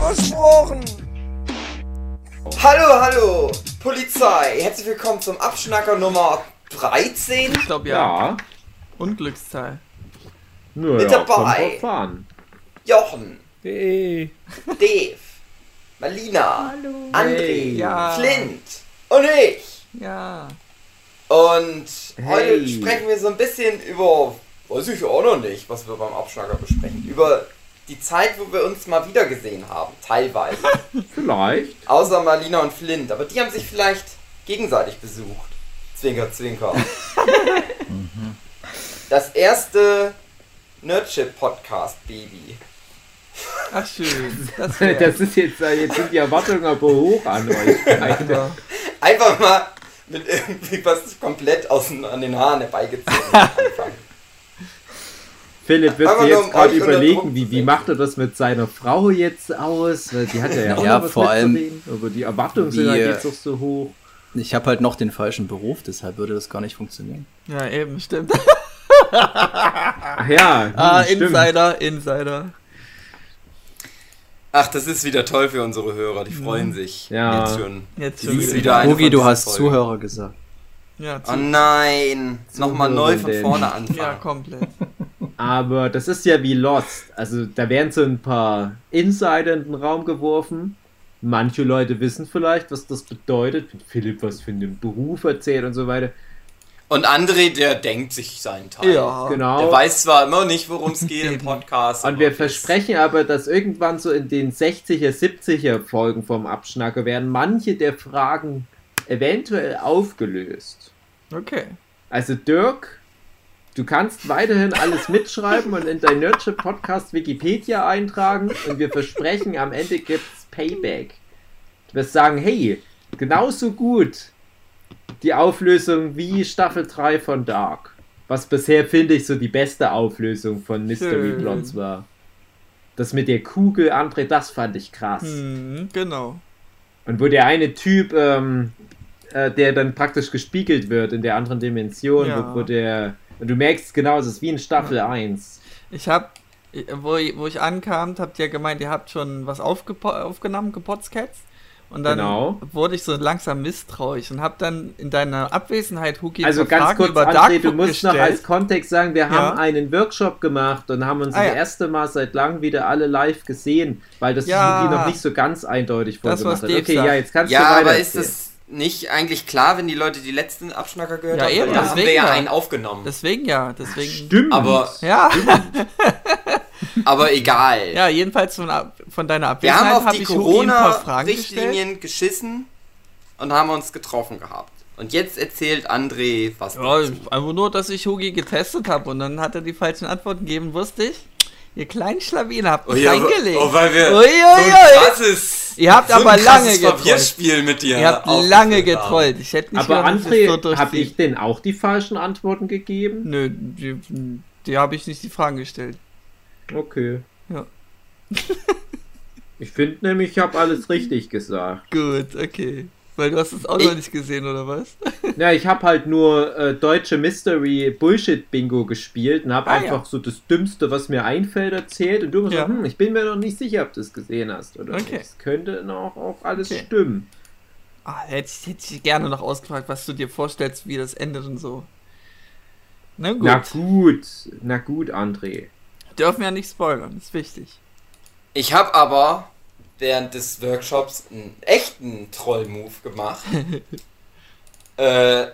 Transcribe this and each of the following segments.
Versprochen. Hallo, hallo, Polizei. Herzlich willkommen zum Abschnacker Nummer 13. Ich glaube ja. Ja. Unglückszahl. Nur Mit ja, dabei. Jochen, Hey. Dave, Malina, André, Hey. Ja. Flint und ich. Ja. Und heute Hey. sprechen wir so ein bisschen über, weiß ich auch noch nicht, was wir beim Abschnacker besprechen, über die Zeit, wo wir uns mal wieder gesehen haben, teilweise. Vielleicht. Außer Marlina und Flint, aber die haben sich vielleicht gegenseitig besucht. Zwinker, zwinker. Das erste Nerdship-Podcast-Baby. Ach schön. Das. Das ist jetzt, äh, jetzt sind die Erwartungen aber hoch an euch. Einfach mal mit irgendwie was komplett aus den, an den Haaren herbeigezogen anfangen. Philipp wird sich jetzt gerade überlegen, wie, wie macht er das mit seiner Frau jetzt aus? Weil die hat ja, ja auch Ja, vor allem-. Aber die Erwartungen sind halt jetzt auch so hoch. Ich habe halt noch den falschen Beruf, deshalb würde das gar nicht funktionieren. Ja, eben, stimmt. Ach ja, hm, Ah, stimmt. Insider, Insider. Ach, das ist wieder toll für unsere Hörer, die freuen sich Ja. jetzt schon. Jetzt schon wieder. wieder von du hast Folgen. Zuhörer gesagt. Ja, Oh zu, nein, nochmal neu von denn? vorne anfangen. ja, komplett. Aber das ist ja wie Lost. Also da werden so ein paar Insider in den Raum geworfen. Manche Leute wissen vielleicht, was das bedeutet. Wenn Philipp was für einen Beruf erzählt und so weiter. Und André, der denkt sich seinen Teil. Ja. Genau. Der weiß zwar immer nicht, worum es geht im Podcast. Und wir das- versprechen aber, dass irgendwann so in den 60er, 70er Folgen vom Abschnacker werden manche der Fragen eventuell aufgelöst. Okay. Also Dirk, du kannst weiterhin alles mitschreiben und in dein Nerdship Podcast Wikipedia eintragen und wir versprechen, am Ende gibt's Payback. Du wirst sagen, hey, genauso gut die Auflösung wie Staffel 3 von Dark. Was bisher, finde ich, so die beste Auflösung von Mystery. Plots war. Das mit der Kugel, André, das fand ich krass. Hm, genau. Und wo der eine Typ, ähm, äh, der dann praktisch gespiegelt wird in der anderen Dimension, Ja. wo, wo der. Und du merkst genau, es ist wie in Staffel 1. Ich hab, wo, ich- wo ich ankam, habt ihr gemeint, ihr habt schon was aufgepo aufgenommen, gepodcast. Und dann Genau. wurde ich so langsam misstrauisch und hab dann in deiner Abwesenheit, Huki, Also ganz Fragen kurz, über André, Darkbook du musst noch gestellt. als Kontext sagen, wir Ja. haben einen Workshop gemacht und haben uns Ah, das ja. erste Mal seit langem wieder alle live gesehen, weil das Ja. Yugi noch nicht so ganz eindeutig Das, was vorgemacht hat. Okay, sagt. ja, jetzt kannst Ja, du weiter aber ist das nicht eigentlich klar, wenn die Leute die letzten Abschnacker gehört Ja, haben? eben, Weil da haben wir deswegen ja ja. einen aufgenommen. Deswegen ja, deswegen. Stimmt. Aber- Ja, aber egal. ja, jedenfalls von, von deiner wir Abwesenheit haben auf habe die. Corona-Richtlinien geschissen und haben uns getroffen gehabt. Und jetzt erzählt André, was Ja, dazu. einfach nur, dass ich Hugi getestet habe und dann hat er die falschen Antworten gegeben, wusste ich. Ihr kleinen Schlawiner habt mich reingelegt. oh, weil wir Ui, ui, so krasses, Ihr habt so ein aber lange getrollt. Mit dir Ihr habt lange getrollt. Ich hätte nicht aber es so André, habe ich denn auch die falschen Antworten gegeben? Nö, die, die habe ich nicht die Fragen gestellt. Okay. Ja. Ich finde nämlich, ich habe alles richtig gesagt. Gut, okay. Weil du hast es auch Ich- noch nicht gesehen, oder was? Ja, ich habe halt nur äh, deutsche Mystery Bullshit Bingo gespielt und habe Ah, einfach ja. so das Dümmste, was mir einfällt, erzählt. Und du hast Ja. gesagt, hm, ich bin mir noch nicht sicher, ob du es gesehen hast oder Okay. nicht. Es könnte auch, auch alles Okay. stimmen. Ah, hätte ich, hätte ich gerne noch ausgefragt, was du dir vorstellst, wie das endet und so. Na gut. Na gut, na gut, André. Dürfen ja nicht spoilern, ist wichtig. Ich habe aber während des Workshops einen echten Troll-Move gemacht. äh,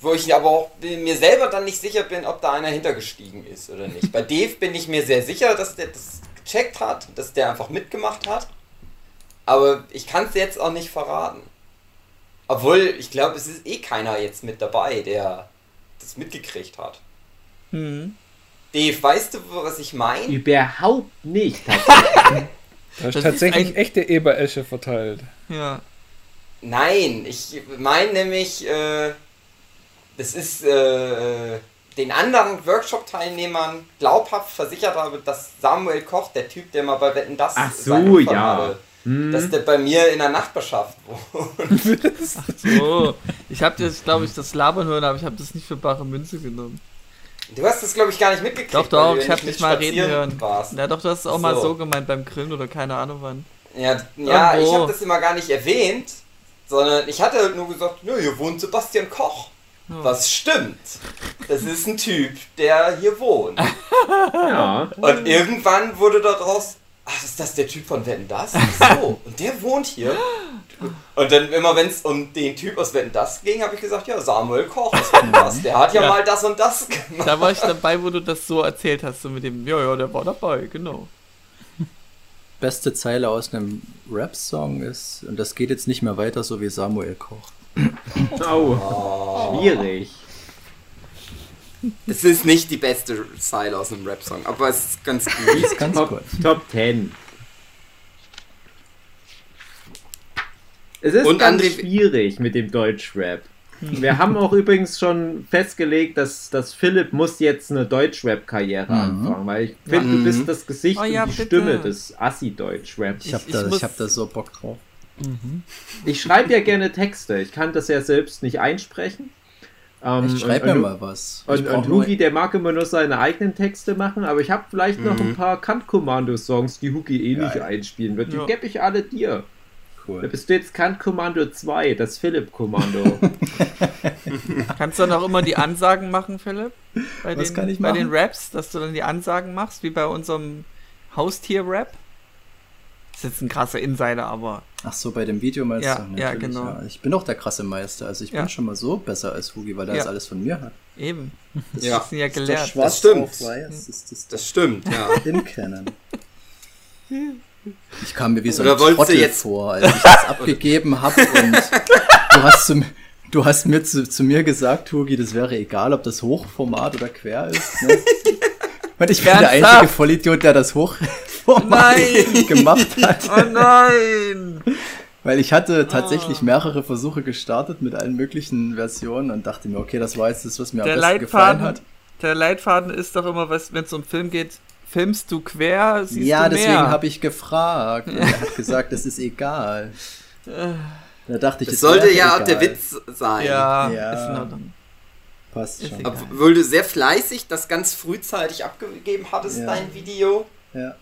wo ich aber auch mir selber dann nicht sicher bin, ob da einer hintergestiegen ist oder nicht. Bei Dave bin ich mir sehr sicher, dass der das gecheckt hat, dass der einfach mitgemacht hat. Aber ich kann es jetzt auch nicht verraten. Obwohl, ich glaube, es ist eh keiner jetzt mit dabei, der das mitgekriegt hat. Hm. Dave, weißt du, was ich meine? Überhaupt nicht. Da ist Das tatsächlich ist ein- echte Eberesche verteilt. Ja. Nein, ich meine nämlich, äh, das ist äh, den anderen Workshop-Teilnehmern glaubhaft versichert habe, dass Samuel Koch, der Typ, der mal bei Wetten das Ach so, ja. hatte, Hm. dass der bei mir in der Nachbarschaft wohnt. So. Ich habe das, glaube ich, das Labern hören, aber ich habe das nicht für bare Münze genommen. Du hast das, glaube ich, gar nicht mitgekriegt. Doch, doch, ich ja habe nicht dich mal reden hören. Warst. Na doch, du hast es auch mal So. so gemeint beim Grillen oder keine Ahnung wann. Ja, ja ich habe das immer gar nicht erwähnt, sondern ich hatte halt nur gesagt, nö, hier wohnt Sebastian Koch. Ja. Was stimmt? Das ist ein Typ, der hier wohnt. Ja. Und irgendwann wurde daraus, ach, ist das der Typ von Wetten Das? Ach so, und der wohnt hier. Und dann immer, wenn es um den Typ aus Wetten Das ging, habe ich gesagt, ja, Samuel Koch aus Wetten Das, der hat ja, Ja. mal das und das gemacht. Da war ich dabei, wo du das so erzählt hast, so mit dem, ja, ja, der war dabei, genau. Beste Zeile aus einem Rap-Song ist, und das geht jetzt nicht mehr weiter, so wie Samuel Koch. Oh, schwierig. Es ist nicht die beste Zeile aus einem Rap-Song, aber es ist ganz gut. Ist ganz Top, gut. Top 10. Es ist Und ganz André- schwierig mit dem Deutschrap. Wir haben auch übrigens schon festgelegt, dass, dass Philipp muss jetzt eine Deutschrap-Karriere Mhm. anfangen, weil ich finde, Mhm. du bist das Gesicht Oh ja, und die bitte. Stimme des Assi-Deutschrap. Ich Ich- da, ich ich muss- hab da so Bock drauf. Ich schreibe ja gerne Texte. Ich kann das ja selbst nicht einsprechen. Ähm, Ich schreib und- mir und- mal was. Ich Und, und Hugi, der mag immer nur seine eigenen Texte machen, aber ich habe vielleicht noch Mhm. ein paar Kant-Kommando-Songs, die Hugi eh nicht Geil. einspielen wird. Die Ja. gebe ich alle dir. Da Cool. bist du jetzt Kant-Kommando 2, das Philipp-Kommando. Kannst du dann auch immer die Ansagen machen, Philipp? Bei Was den, kann ich Bei machen? den Raps, dass du dann die Ansagen machst, wie bei unserem Haustier-Rap? Ist jetzt ein krasser Insider, aber Ach so, bei dem Video meinst Ja, du? ja, genau. Ich bin auch der krasse Meister. Also ich Ja. bin schon mal so besser als Hugi, weil er Ja. das alles von mir hat. eben. Das Ja. sind ja gelehrt. Das stimmt. auf weiß ist das, Das stimmt, ja. in Canon. Ich kam mir wie so ein Trottel jetzt- vor, als ich das abgegeben habe und du hast, zu, du hast mir zu, zu mir gesagt, Hugi, das wäre egal, ob das Hochformat oder quer ist. Ne? Und ich bin der einzige Vollidiot, der das Hochformat Nein! gemacht hat. Oh nein! Weil ich hatte Ah. tatsächlich mehrere Versuche gestartet mit allen möglichen Versionen und dachte mir, okay, das war jetzt das, was mir Der am besten gefallen Leitfaden, hat. der Leitfaden ist doch immer, wenn es um Film geht, filmst du quer, siehst ja, du mehr. deswegen habe ich gefragt. Und er hat gesagt, es ist egal. Da dachte ich, Das es sollte ja auch egal. der Witz sein. Ja, Ja. ist in Ordnung. Passt Ist schon. egal. Obwohl du sehr fleißig das ganz frühzeitig abgegeben hattest, Ja. dein Video, Ja.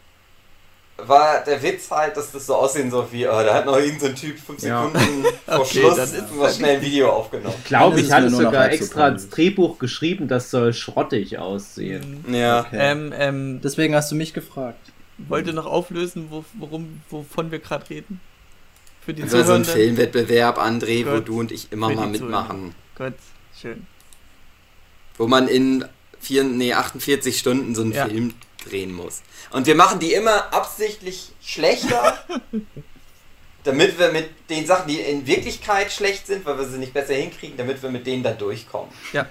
War der Witz halt, dass das so aussehen soll wie, oh, da hat noch irgendein so ein Typ fünf Ja. Sekunden vor Okay, Schluss dann ist mal schnell ein Video aufgenommen. Ich glaube, ich hatte sogar extra ins Drehbuch geschrieben, das soll schrottig aussehen. Ja. Okay. Ähm, ähm, Deswegen hast du mich gefragt. wollt ihr noch auflösen, wo, worum, wovon wir gerade reden? Für die Das war so ein? Filmwettbewerb, André, wo Gut. du und ich immer Für mal mitmachen. Gut, schön. Wo man in vier, nee, 48 Stunden so einen Ja. Film drehen muss. Und wir machen die immer absichtlich schlechter, damit wir mit den Sachen, die in Wirklichkeit schlecht sind, weil wir sie nicht besser hinkriegen, damit wir mit denen dann durchkommen. Ja.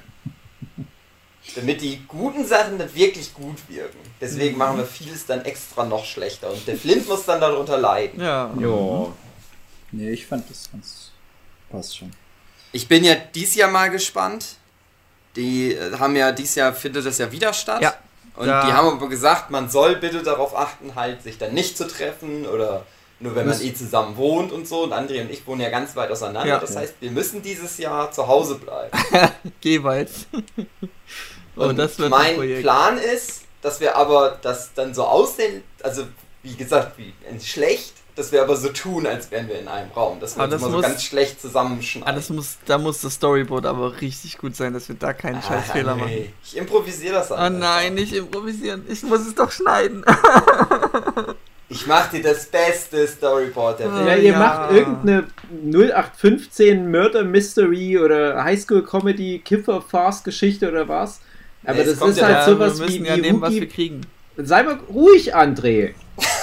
Damit die guten Sachen dann wirklich gut wirken. Deswegen machen wir vieles dann extra noch schlechter. Und der Flint muss dann darunter leiden. Ja. Ja. Nee, ich fand das ganz. Passt schon. Ich bin ja dies Jahr mal gespannt. Die äh, haben ja dieses Jahr findet das ja wieder statt. Ja. Und Da- die haben aber gesagt, man soll bitte darauf achten, halt sich dann nicht zu treffen oder nur wenn man eh zusammen wohnt und so. Und André und ich wohnen ja ganz weit auseinander. Ja. Das heißt, wir müssen dieses Jahr zu Hause bleiben. Jeweils. oh, und das wird ein mein. Plan ist, dass wir aber das dann so aussehen, also wie gesagt, wie schlecht, dass wir aber so tun, als wären wir in einem Raum. Dass wir Aber uns das immer so muss- ganz schlecht zusammenschneiden. Ah, das muss, da muss das Storyboard aber richtig gut sein, dass wir da keinen scheiß Fehler Ah, machen. nee. Ich improvisiere das Oh einfach. nein, nicht improvisieren. Ich muss es doch schneiden. Ich mach dir das beste Storyboard der Ah. Ja, Welt. ihr Ja. macht irgendeine 0815 Murder Mystery oder Highschool Comedy Kiffer Farce Geschichte oder was. Aber Nee, das ist ja- halt Ja, sowas wir wie, ja wie nehmen, was wir kriegen. Sei mal ruhig, André.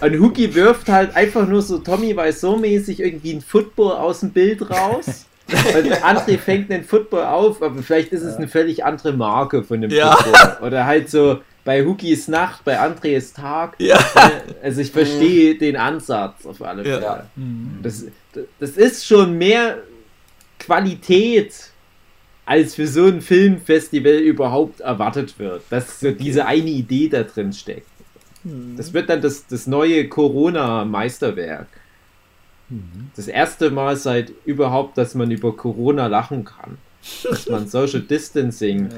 Und Hugi wirft halt einfach nur so Tommy weiß so mäßig irgendwie ein Football aus dem Bild raus. Und André fängt den Football auf, aber vielleicht ist es eine völlig andere Marke von dem Ja. Football. Oder halt so bei Huki ist Nacht, bei André ist Tag. Ja. Also ich verstehe den Ansatz auf alle. Fälle. Ja. Das, das ist schon mehr Qualität, als für so ein Filmfestival überhaupt erwartet wird. Dass so diese eine Idee da drin steckt. Das wird dann das, das neue Corona-Meisterwerk. Das erste Mal seit überhaupt, dass man über Corona lachen kann. Dass man Social Distancing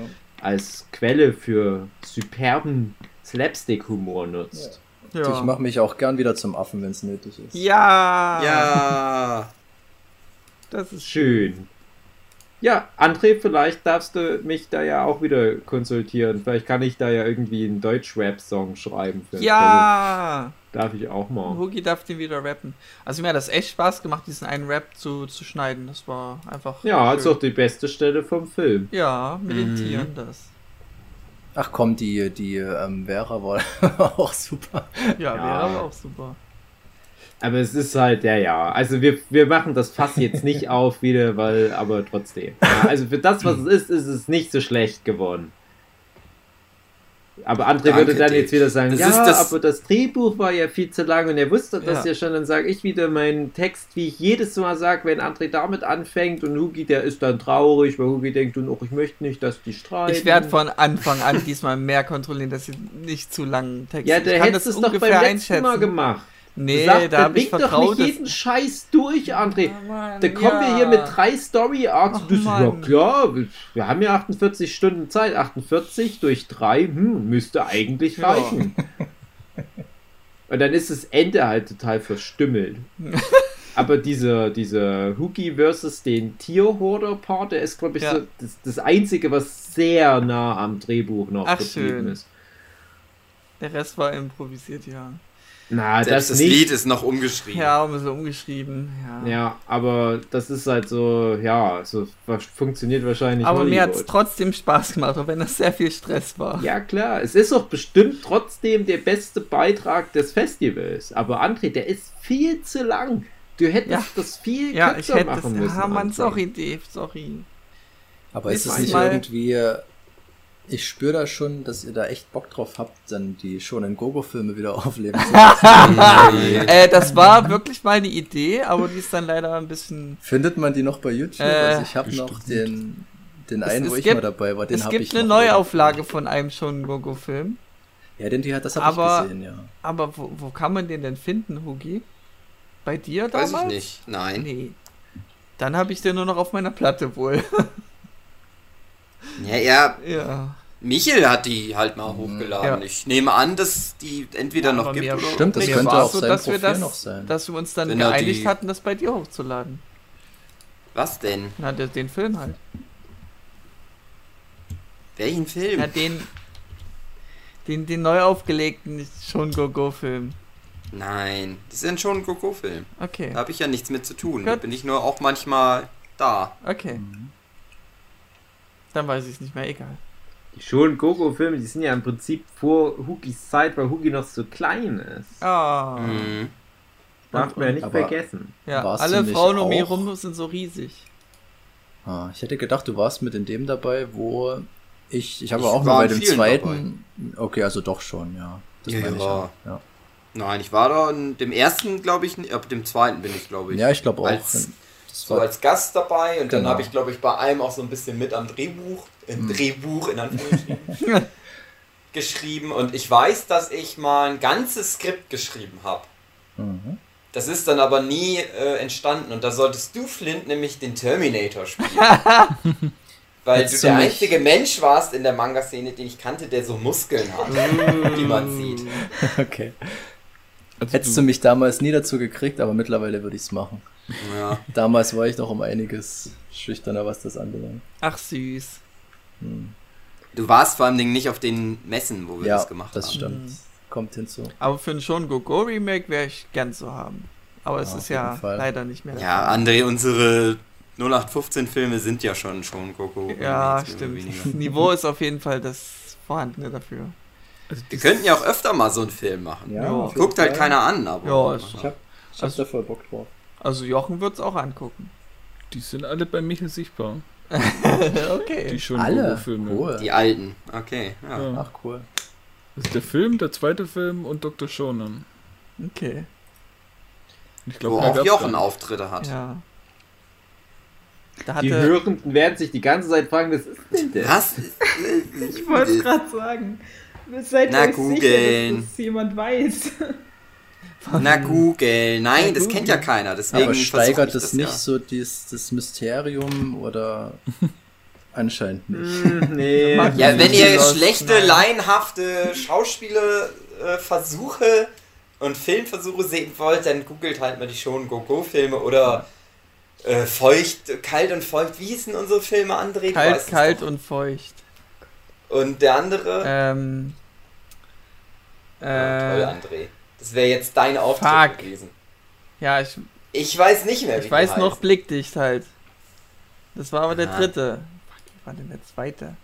als Quelle für superben Slapstick-Humor nutzt. Ich Ja. mache mich auch gern wieder zum Affen, wenn es nötig ist. ja. Ja. Das ist Schön. Ja, André, vielleicht darfst du mich da ja auch wieder konsultieren. Vielleicht kann ich da ja irgendwie einen Deutsch-Rap-Song schreiben. Für Ja. Darf ich auch mal. Hugi darf den wieder rappen. Also mir hat das echt Spaß gemacht, diesen einen Rap zu, zu schneiden. Das war einfach. Ja, ist schön. doch die beste Stelle vom Film. Ja, Mhm. meditieren das. Ach komm, die, die ähm, Vera war auch super. Ja, Ja. wäre aber auch super. Aber es ist halt, ja, ja. Also wir, wir machen das Fass jetzt nicht auf wieder, weil, aber trotzdem. Ja, also für das, was es ist, ist es nicht so schlecht geworden. Aber André Danke, würde dann Dave. jetzt wieder sagen, Das ja, ist das- aber das Drehbuch war ja viel zu lang und er wusste das Ja. ja, schon. Dann sage ich wieder meinen Text, wie ich jedes Mal sage, wenn André damit anfängt und Hugi, der ist dann traurig, weil Hugi denkt, und auch ich möchte nicht, dass die streiten. Ich werde von Anfang an diesmal mehr kontrollieren, dass sie nicht zu langen Text Ja, der hättest es doch beim letzten Mal gemacht. Nee, Sag, da habe ich leg doch vertraut. nicht jeden Scheiß durch, André. Mann, Da kommen wir ja. hier mit drei Story-Arcs. Ach, Das ist ja Mann. klar, wir- wir haben ja 48 Stunden Zeit. 48 durch 3, hm, müsste eigentlich Ja. reichen. Und dann ist das Ende halt total verstümmelt. Aber dieser, dieser Hookie versus den Tierhorder-Part, der ist, glaube ich, Ja. so das, das Einzige, was sehr nah am Drehbuch noch Ach, geblieben schön. ist. Der Rest war improvisiert, ja. Na, Selbst das das nicht. Lied ist noch umgeschrieben. Ja, um so umgeschrieben. Ja. Ja, aber das ist halt so, ja, so funktioniert wahrscheinlich. Aber mir hat es Hollywood. trotzdem Spaß gemacht, auch wenn das sehr viel Stress war. Ja, klar. Es ist doch bestimmt trotzdem der beste Beitrag des Festivals. Aber André, der ist viel zu lang. Du hättest Ja. das viel Ja, kürzer ich hätte das. machen müssen. Ja, Mann, André. sorry, Dave, sorry. Aber ist Ist es nicht irgendwie. Ich spüre da schon, dass ihr da echt Bock drauf habt, dann die schon in Gogo-Filme wieder aufleben zu lassen. Äh, das war wirklich mal eine Idee, aber die ist dann leider ein bisschen. Findet man die noch bei YouTube? Äh, also ich habe noch den, den einen, es wo ich gibt- mal dabei war. Den es gibt ich eine Neuauflage von einem schon Gogo-Film. Ja, den, die hat- das habe Aber- ich gesehen, ja. Aber wo, wo kann man den denn finden, Hugi? Bei dir Weiß damals? ich nicht. Nein. Nee. Dann habe ich den nur noch auf meiner Platte wohl. Ja, ja, ja. Michel hat die halt mal hochgeladen. Ja. Ich nehme an, dass die entweder noch Aber gibt oder. Stimmt, das könnte auch so, sein dass wir Profil das- noch sein. Dass wir uns dann Wenn er geeinigt die- hatten, das bei dir hochzuladen. Was denn? Na, der, den Film halt. Welchen Film? Ja, den. Den, den neu aufgelegten schon Go-Go-Film. Nein, das ist ja schon ein Coco-Film. Okay. Da habe ich ja nichts mit zu tun. Da Gut. bin ich nur auch manchmal da. Okay. Dann weiß ich es nicht mehr, egal. Die schon Gogo-Filme, die sind ja im Prinzip vor Hugis Zeit, weil Hugi noch so klein ist. Ah. Mhm. Darf man ja nicht Aber- vergessen. Ja, Warst du alle Frauen um mich auch- rum sind so riesig. Ah, ich hätte gedacht, du warst mit in dem dabei, wo ich, ich habe auch war nur bei dem zweiten. Okay, also doch schon, ja. Das Ja, meine ich ja. ja. Nein, ich war da in dem ersten, glaube ich, nicht, ab dem zweiten bin ich, glaube ich. ja ich glaube auch. Als, so war, als Gast dabei und dann Genau. habe ich, glaube ich, bei einem auch so ein bisschen mit am Drehbuch, im Drehbuch in Anführungsstrichen, geschrieben. Und ich weiß, dass ich mal ein ganzes Skript geschrieben habe. mhm. Das ist dann aber nie äh, entstanden und da solltest du, Flint, nämlich den Terminator spielen. Weil Hättest du der einzige Mensch warst in der Manga-Szene, den ich kannte, der so Muskeln hat, die man sieht. Okay. Also Hättest du mich damals nie dazu gekriegt, aber mittlerweile würde ich es machen. Ja. Damals war ich noch um einiges schüchterner, was das anbelangt. Ach süß. Du warst vor allem nicht auf den Messen, wo wir Ja, das gemacht das haben. stimmt. Kommt hinzu. Aber für ein schon Go-Go Remake wäre ich gern zu haben. Aber es Ja, ist auf jeden ja Fall. leider nicht mehr. Ja. André, unsere 0815-Filme sind ja schon schon Coco. ja stimmt. Das. Niveau ist auf jeden Fall das vorhandene dafür. also Wir die, könnten ja auch öfter mal so einen Film machen. Ja. Guckt halt keiner an, aber. Ja, ist- Ich hab, ich hab Also- da voll Bock drauf. Also Jochen wird es auch angucken. die sind alle bei Michel sichtbar. okay. Die schon Alle? Filme. Cool. Die alten. Okay. Ja. Ja. Ach, cool. Das ist der Film, der zweite Film und Dr. Shonen. Okay. Ich Wo mehr auch Jochen Auftritte hat. Ja. Da Die. Hörenden werden sich die ganze Zeit fragen, was ist denn das? Was? Ich wollte es gerade sagen. Seid Na, euch googeln. sicher, dass das jemand weiß? Na Google. Nein, Na, das Google. kennt ja keiner. Deswegen Aber steigert das nicht ja. so dies, das Mysterium oder anscheinend nicht? Hm, nee. Ja, wenn ihr schlechte, nein. laienhafte Schauspielerversuche und Filmversuche sehen wollt, dann googelt halt mal die Schon Go-Go-Filme oder äh, Feucht, Kalt und Feucht. Wie hießen unsere Filme, André? Kalt, weißt es kalt und feucht. Und der andere? Ähm. Ja, toll, Äh, André. Das wäre jetzt dein Auftritt Fuck. gewesen. ja, ich, Ich weiß nicht mehr, wie ich weiß noch heißen. Blickdicht halt. Das war aber der Ah. dritte. Fuck, wie war denn der zweite?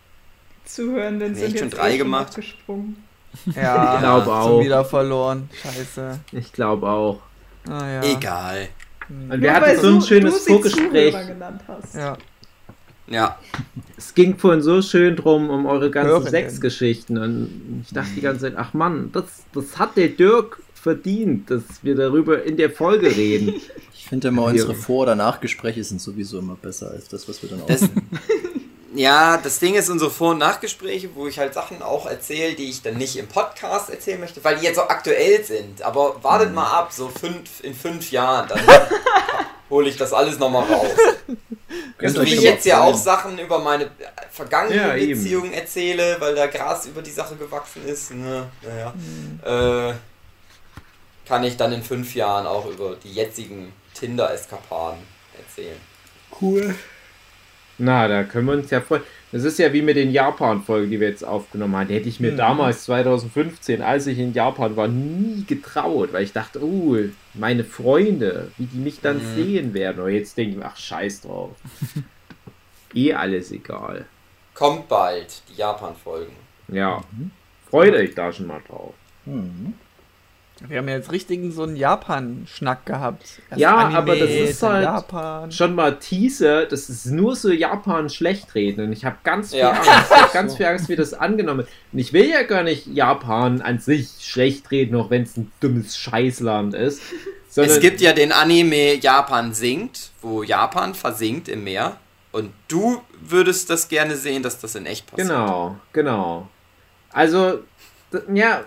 Zuhörenden Nee, sind echt schon jetzt drei eh schon gemacht? abgesprungen. Ja, Ich glaube schon auch. wieder verloren. Scheiße. Ich glaube auch. Ah, ja. Egal. Hm. Und wir hatten so ein du- schönes du Vorgespräch. Zuhörer genannt hast. Ja. Ja. Es ging vorhin so schön drum um eure ganzen. Sexgeschichten. Und ich dachte die ganze Zeit, ach Mann, das, das hat der Dirk verdient, dass wir darüber in der Folge reden. Ich finde immer, unsere Vor- oder Nachgespräche sind sowieso immer besser als das, was wir dann aufnehmen. Ja, das Ding ist unsere Vor- und Nachgespräche, wo ich halt Sachen auch erzähle, die ich dann nicht im Podcast erzählen möchte, weil die jetzt so aktuell sind. Aber wartet Mhm. mal ab, so fünf, in fünf Jahren, dann hole ich das alles nochmal raus. Könnt So euch wie ich jetzt ja auch. Sachen über meine vergangene Ja, eben. Beziehung erzähle, weil da Gras über die Sache gewachsen ist. Ne? Naja. Mhm. Äh, kann ich dann in fünf Jahren auch über die jetzigen Tinder-Eskapaden erzählen. Cool. Na, da können wir uns ja freuen. Das ist ja wie mit den Japan-Folgen, die wir jetzt aufgenommen haben. Die hätte ich mir Mhm. damals, 2015, als ich in Japan war, nie getraut, weil ich dachte, oh, meine Freunde, wie die mich dann Mhm. sehen werden. Aber jetzt denke ich mir, ach, scheiß drauf. eh alles egal. Kommt bald, die Japan-Folgen. Ja, freut euch da schon mal drauf. Mhm. Wir haben ja jetzt richtigen so einen Japan-Schnack gehabt. Erst Ja, Anime, aber das ist halt Japan. Schon mal Teaser, das ist nur so Japan schlecht reden und ich habe ganz viel Ja. Angst, ich hab ganz viel Angst, wie das angenommen wird. Und ich will ja gar nicht Japan an sich schlecht reden, auch wenn es ein dummes Scheißland ist. Es gibt ja den Anime Japan singt, wo Japan versinkt im Meer. Und du würdest das gerne sehen, dass das in echt passiert. Genau, genau. Also, ja,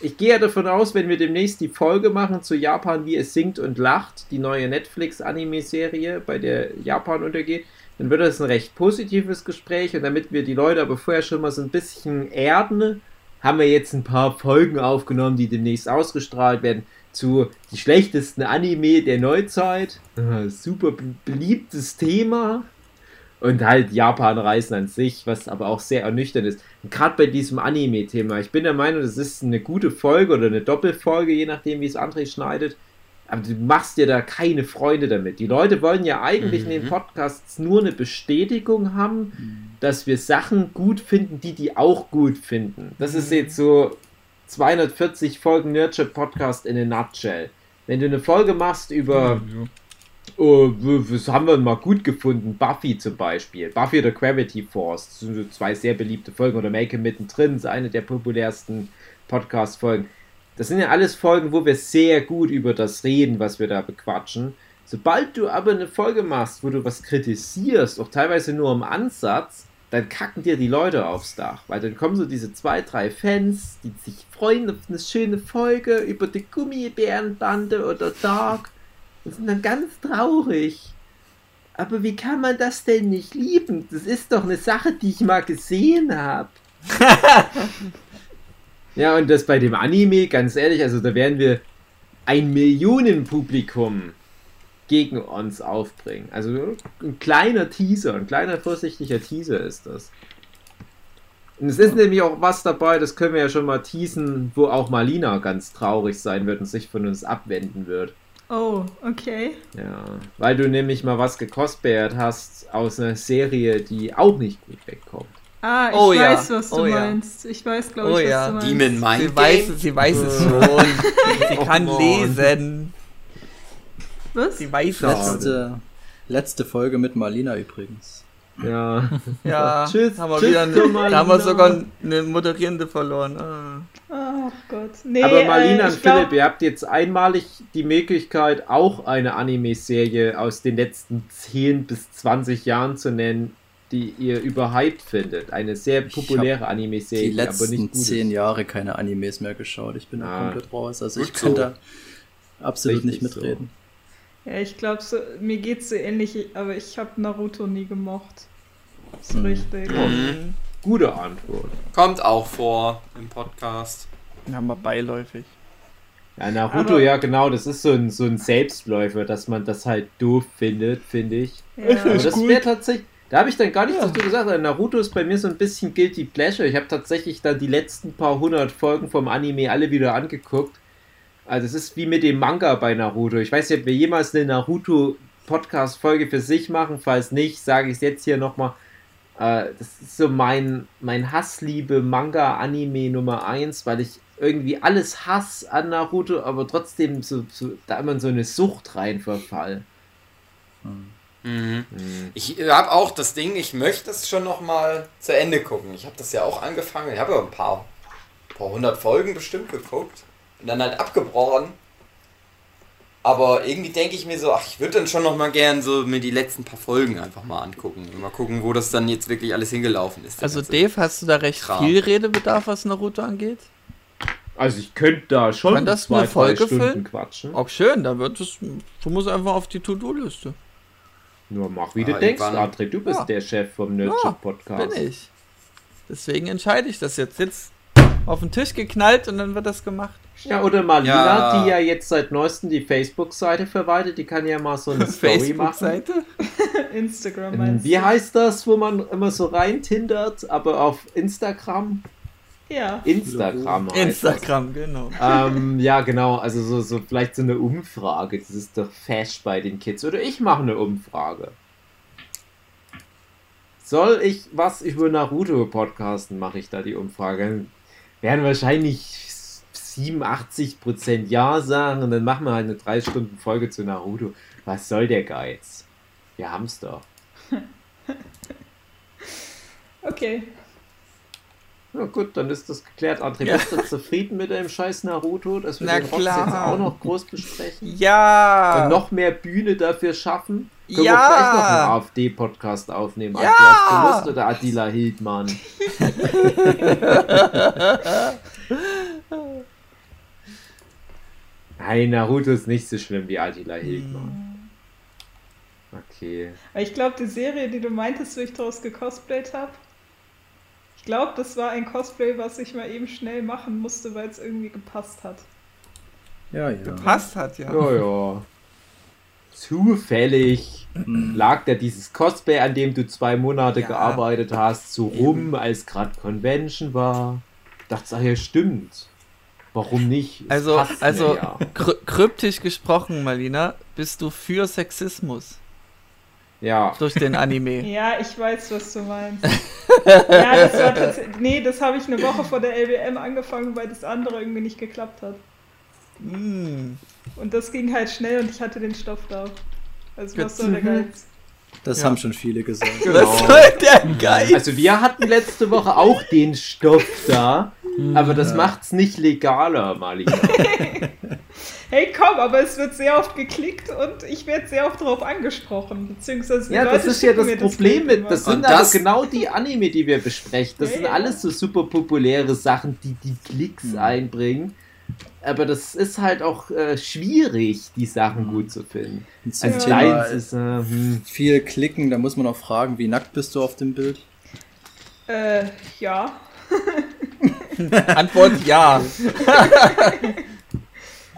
ich gehe ja davon aus, wenn wir demnächst die Folge machen zu Japan, wie es singt und lacht, die neue Netflix-Anime-Serie, bei der Japan untergeht, dann wird das ein recht positives Gespräch und damit wir die Leute aber vorher schon mal so ein bisschen erden, haben wir jetzt ein paar Folgen aufgenommen, die demnächst ausgestrahlt werden zu die schlechtesten Anime der Neuzeit. Super be- beliebtes Thema. Und halt Japan-Reisen an sich, was aber auch sehr ernüchternd ist. Gerade bei diesem Anime-Thema. Ich bin der Meinung, das ist eine gute Folge oder eine Doppelfolge, je nachdem, wie es André schneidet. Aber du machst dir da keine Freunde damit. Die Leute wollen ja eigentlich in den Mhm. Podcasts nur eine Bestätigung haben, dass wir Sachen gut finden, die die auch gut finden. Das ist jetzt so 240 Folgen Nurture Podcast in a nutshell. Wenn du eine Folge machst über Ja. Oh, w- was haben wir mal gut gefunden? Buffy zum Beispiel. Buffy oder Gravity Force. Das sind zwei sehr beliebte Folgen. Oder Make It mittendrin ist eine der populärsten Podcast-Folgen. Das sind ja alles Folgen, wo wir sehr gut über das reden, was wir da bequatschen. Sobald du aber eine Folge machst, wo du was kritisierst, auch teilweise nur im Ansatz, dann kacken dir die Leute aufs Dach. Weil dann kommen so diese zwei, drei Fans, die sich freuen auf eine schöne Folge über die Gummibärenbande oder Dark und sind dann ganz traurig. Aber wie kann man das denn nicht lieben? Das ist doch eine Sache, die ich mal gesehen habe. ja, und das bei dem Anime, ganz ehrlich, also da werden wir ein Millionenpublikum gegen uns aufbringen. Also ein kleiner Teaser, ein kleiner vorsichtiger Teaser ist das. Und es ist nämlich auch was dabei, das können wir ja schon mal teasen, wo auch Malina ganz traurig sein wird und sich von uns abwenden wird. Oh, okay. Ja, weil du nämlich mal was gecosplayert hast aus einer Serie, die auch nicht gut wegkommt. Ah, ich Oh ja, weiß, was du oh ja. meinst. Ich weiß, glaube ich, Oh was ja. du meinst. Demon Mind Sie weiß, sie weiß es schon. sie kann Oh lesen. Was? Sie weiß es. Letzte, letzte Folge mit Marlina übrigens. Ja. Ja, Tschüss, haben wir tschüss, wieder eine, haben wir sogar eine Moderierende verloren. Ah. Ach Gott. Nee, Aber Marlina äh, und ich glaub- Philipp, ihr habt jetzt einmalig die Möglichkeit, auch eine Anime-Serie aus den letzten 10 bis 20 Jahren zu nennen, die ihr überhyped findet. Eine sehr populäre Anime-Serie, die aber letzten nicht gut zehn ist. Jahre keine Animes mehr geschaut. Ich bin da Ah. komplett raus. Also ich kann so. da absolut Richtig nicht mitreden. Ja, ich glaube, so, mir geht's so ähnlich, aber ich habe Naruto nie gemocht. So Hm. richtig. Mhm. Gute Antwort. Kommt auch vor im Podcast. Haben wir beiläufig. Ja, Naruto, Aber- ja genau, das ist so ein, so ein Selbstläufer, dass man das halt doof findet, finde ich. Ja. Aber das wäre tatsächlich. Da habe ich dann gar nichts dazu gesagt. weil Naruto ist bei mir so ein bisschen Guilty Pleasure. Ich habe tatsächlich dann die letzten paar hundert Folgen vom Anime alle wieder angeguckt. Also es ist wie mit dem Manga bei Naruto. Ich weiß nicht, ob wir jemals eine Naruto-Podcast-Folge für sich machen. Falls nicht, sage ich es jetzt hier nochmal. Äh, das ist so mein, mein Hassliebe-Manga-Anime Nummer 1, weil ich irgendwie alles hasse an Naruto, aber trotzdem so, so da immer in so eine Sucht rein verfall. Mhm. Ich habe auch das Ding, ich möchte es schon noch mal zu Ende gucken. Ich habe das ja auch angefangen. Ich habe ja ein paar, paar hundert Folgen bestimmt geguckt und dann halt abgebrochen. Aber irgendwie denke ich mir so, ach, ich würde dann schon noch mal gern so mir die letzten paar Folgen einfach mal angucken. Und mal gucken, wo das dann jetzt wirklich alles hingelaufen ist. Also Dave, hast du da recht Kram. viel Redebedarf, was Naruto angeht? Also ich könnte da schon Kann das zwei, eine Folge drei Stunden füllen? quatschen. Auch schön, da wird es. Du musst einfach auf die To-Do-Liste. Nur mach, wie du Aber denkst, André. Du bist Ja. der Chef vom Ja, Nerdship Podcast. Bin ich. Deswegen entscheide ich das jetzt. Jetzt auf den Tisch geknallt und dann wird das gemacht. Ja, oder Marlina, Ja. die ja jetzt seit neuestem die Facebook-Seite verwaltet, die kann ja mal so eine Story machen. Facebook-Seite? Instagram Ähm, meinst Wie du? heißt das, wo man immer so rein tindert, aber auf Instagram? Ja. Instagram heißt Instagram, genau. Ähm, ja, genau, also so, so vielleicht so eine Umfrage. Das ist doch fesch bei den Kids. Oder ich mache eine Umfrage. Soll ich was über Naruto podcasten, mache ich da die Umfrage. Werden wahrscheinlich 87% Ja sagen und dann machen wir halt eine 3 Stunden Folge zu Naruto. Was soll der Geiz? Wir haben's doch. Okay. Ja gut, dann ist das geklärt. André, Ja. bist du zufrieden mit deinem scheiß Naruto, dass wir Na den klar. jetzt auch noch groß besprechen? Ja! Und noch mehr Bühne dafür schaffen? Können Ja. wir vielleicht noch einen AfD-Podcast aufnehmen? Ja. Hast du Lust oder Attila Hildmann? Nein, Naruto ist nicht so schlimm wie Attila Hildmann. Okay. Aber ich glaube, die Serie, die du meintest, wo ich draus gecosplayt habe, glaube, das war ein Cosplay, was ich mal eben schnell machen musste, weil es irgendwie gepasst hat. Ja, ja. Passt hat, ja. Ja, ja. Zufällig lag da dieses Cosplay, an dem du zwei Monate Ja. gearbeitet hast, so rum, als gerade Convention war. Dachte, ach ja, stimmt. Warum nicht? Es Also, mir also ja. kryptisch gesprochen, Marlina, bist du für Sexismus ja. durch den Anime. Ja, ich weiß, was du meinst. ja, das war tatsächlich. Nee, das habe ich eine Woche vor der LWM angefangen, weil das andere irgendwie nicht geklappt hat. Mm. Und das ging halt schnell und ich hatte den Stoff da. Also was soll der. Geiz? Das Ja. haben schon viele gesagt. Was soll der Geist? Also wir hatten letzte Woche auch den Stoff da, aber das macht's nicht legaler, Mali. Hey, komm, aber es wird sehr oft geklickt und ich werde sehr oft darauf angesprochen. Beziehungsweise Ja, das ist ja das Problem Bild mit. Das sind Und aber das- genau die Anime, die wir besprechen. Das Ja, sind ja. alles so super populäre Sachen, die die Klicks einbringen. Aber das ist halt auch äh, schwierig, die Sachen gut zu finden. Also Thema deins ist, äh, hm. viel klicken, da muss man auch fragen, wie nackt bist du auf dem Bild? Äh, ja. Antwort ja.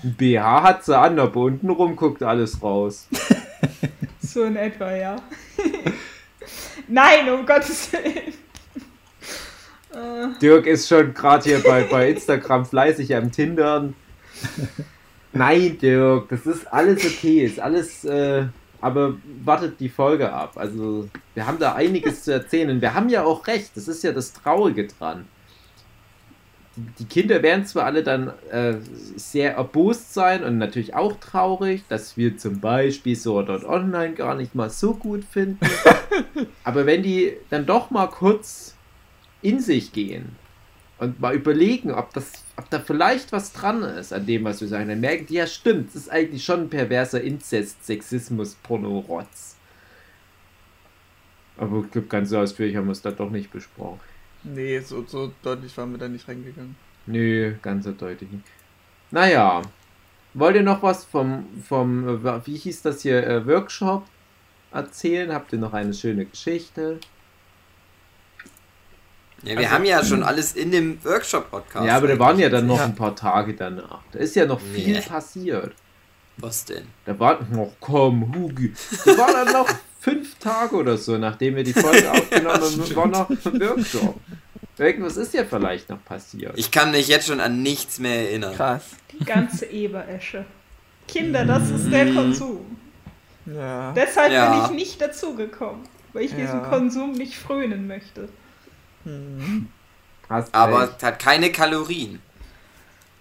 ein BH hat sie an, aber untenrum guckt alles raus. So in etwa, ja. Nein, um Gottes Willen. Äh, Dirk ist schon gerade hier bei, bei Instagram fleißig am Tindern. Nein, Dirk, das ist alles okay, ist alles, äh, aber wartet die Folge ab. Also, wir haben da einiges zu erzählen und wir haben ja auch recht, das ist ja das Traurige dran. Die Kinder werden zwar alle dann äh, sehr erbost sein und natürlich auch traurig, dass wir zum Beispiel Sword Art Online gar nicht mal so gut finden. Aber wenn die dann doch mal kurz in sich gehen und mal überlegen, ob das, ob da vielleicht was dran ist an dem, was wir sagen, dann merken die, ja stimmt, das ist eigentlich schon ein perverser Inzest, Sexismus, Porno-Rotz. Aber ich glaube, ganz so ausführlich haben wir es da doch nicht besprochen. Nee, so, so deutlich waren wir da nicht reingegangen. Nö, ganz so deutlich nicht. Naja, wollt ihr noch was vom, vom äh, wie hieß das hier, äh, Workshop erzählen? Habt ihr noch eine schöne Geschichte? Ja, wir Also- haben ja schon alles in dem Workshop-Podcast. ja, aber da waren ja dann noch Ja. ein paar Tage danach. Da ist ja noch viel Nee. passiert. Was denn? Da war noch, komm, Hugi. Da war dann noch fünf Tage oder so, nachdem wir die Folge aufgenommen haben, war noch ein Workshop. Irgendwas ist ja vielleicht noch passiert. Ich kann mich jetzt schon an nichts mehr erinnern. Krass. Die ganze Eberesche. Kinder, das ist der Konsum. Ja. Deshalb Ja. bin ich nicht dazugekommen, weil ich diesem Ja. Konsum nicht frönen möchte. Hast Aber recht. es hat keine Kalorien.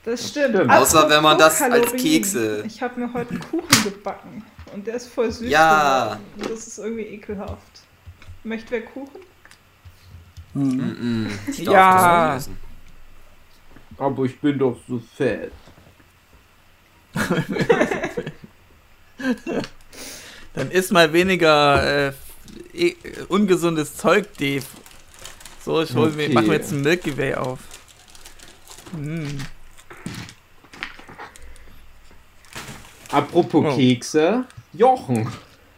Das stimmt. stimmt. Außer wenn man das als. Kekse- Ich habe mir heute einen Kuchen gebacken und der ist voll süß Ja. geworden. Das ist irgendwie ekelhaft. Möchte wer Kuchen? Mm -mm. Ich darf Ja. das nicht essen. aber ich bin doch so fett. Dann isst mal weniger äh, eh, ungesundes Zeug, Dave. So, ich hol mir, Okay. mach mir jetzt ein Milky Way auf. Hm. Apropos Oh. Kekse, Jochen.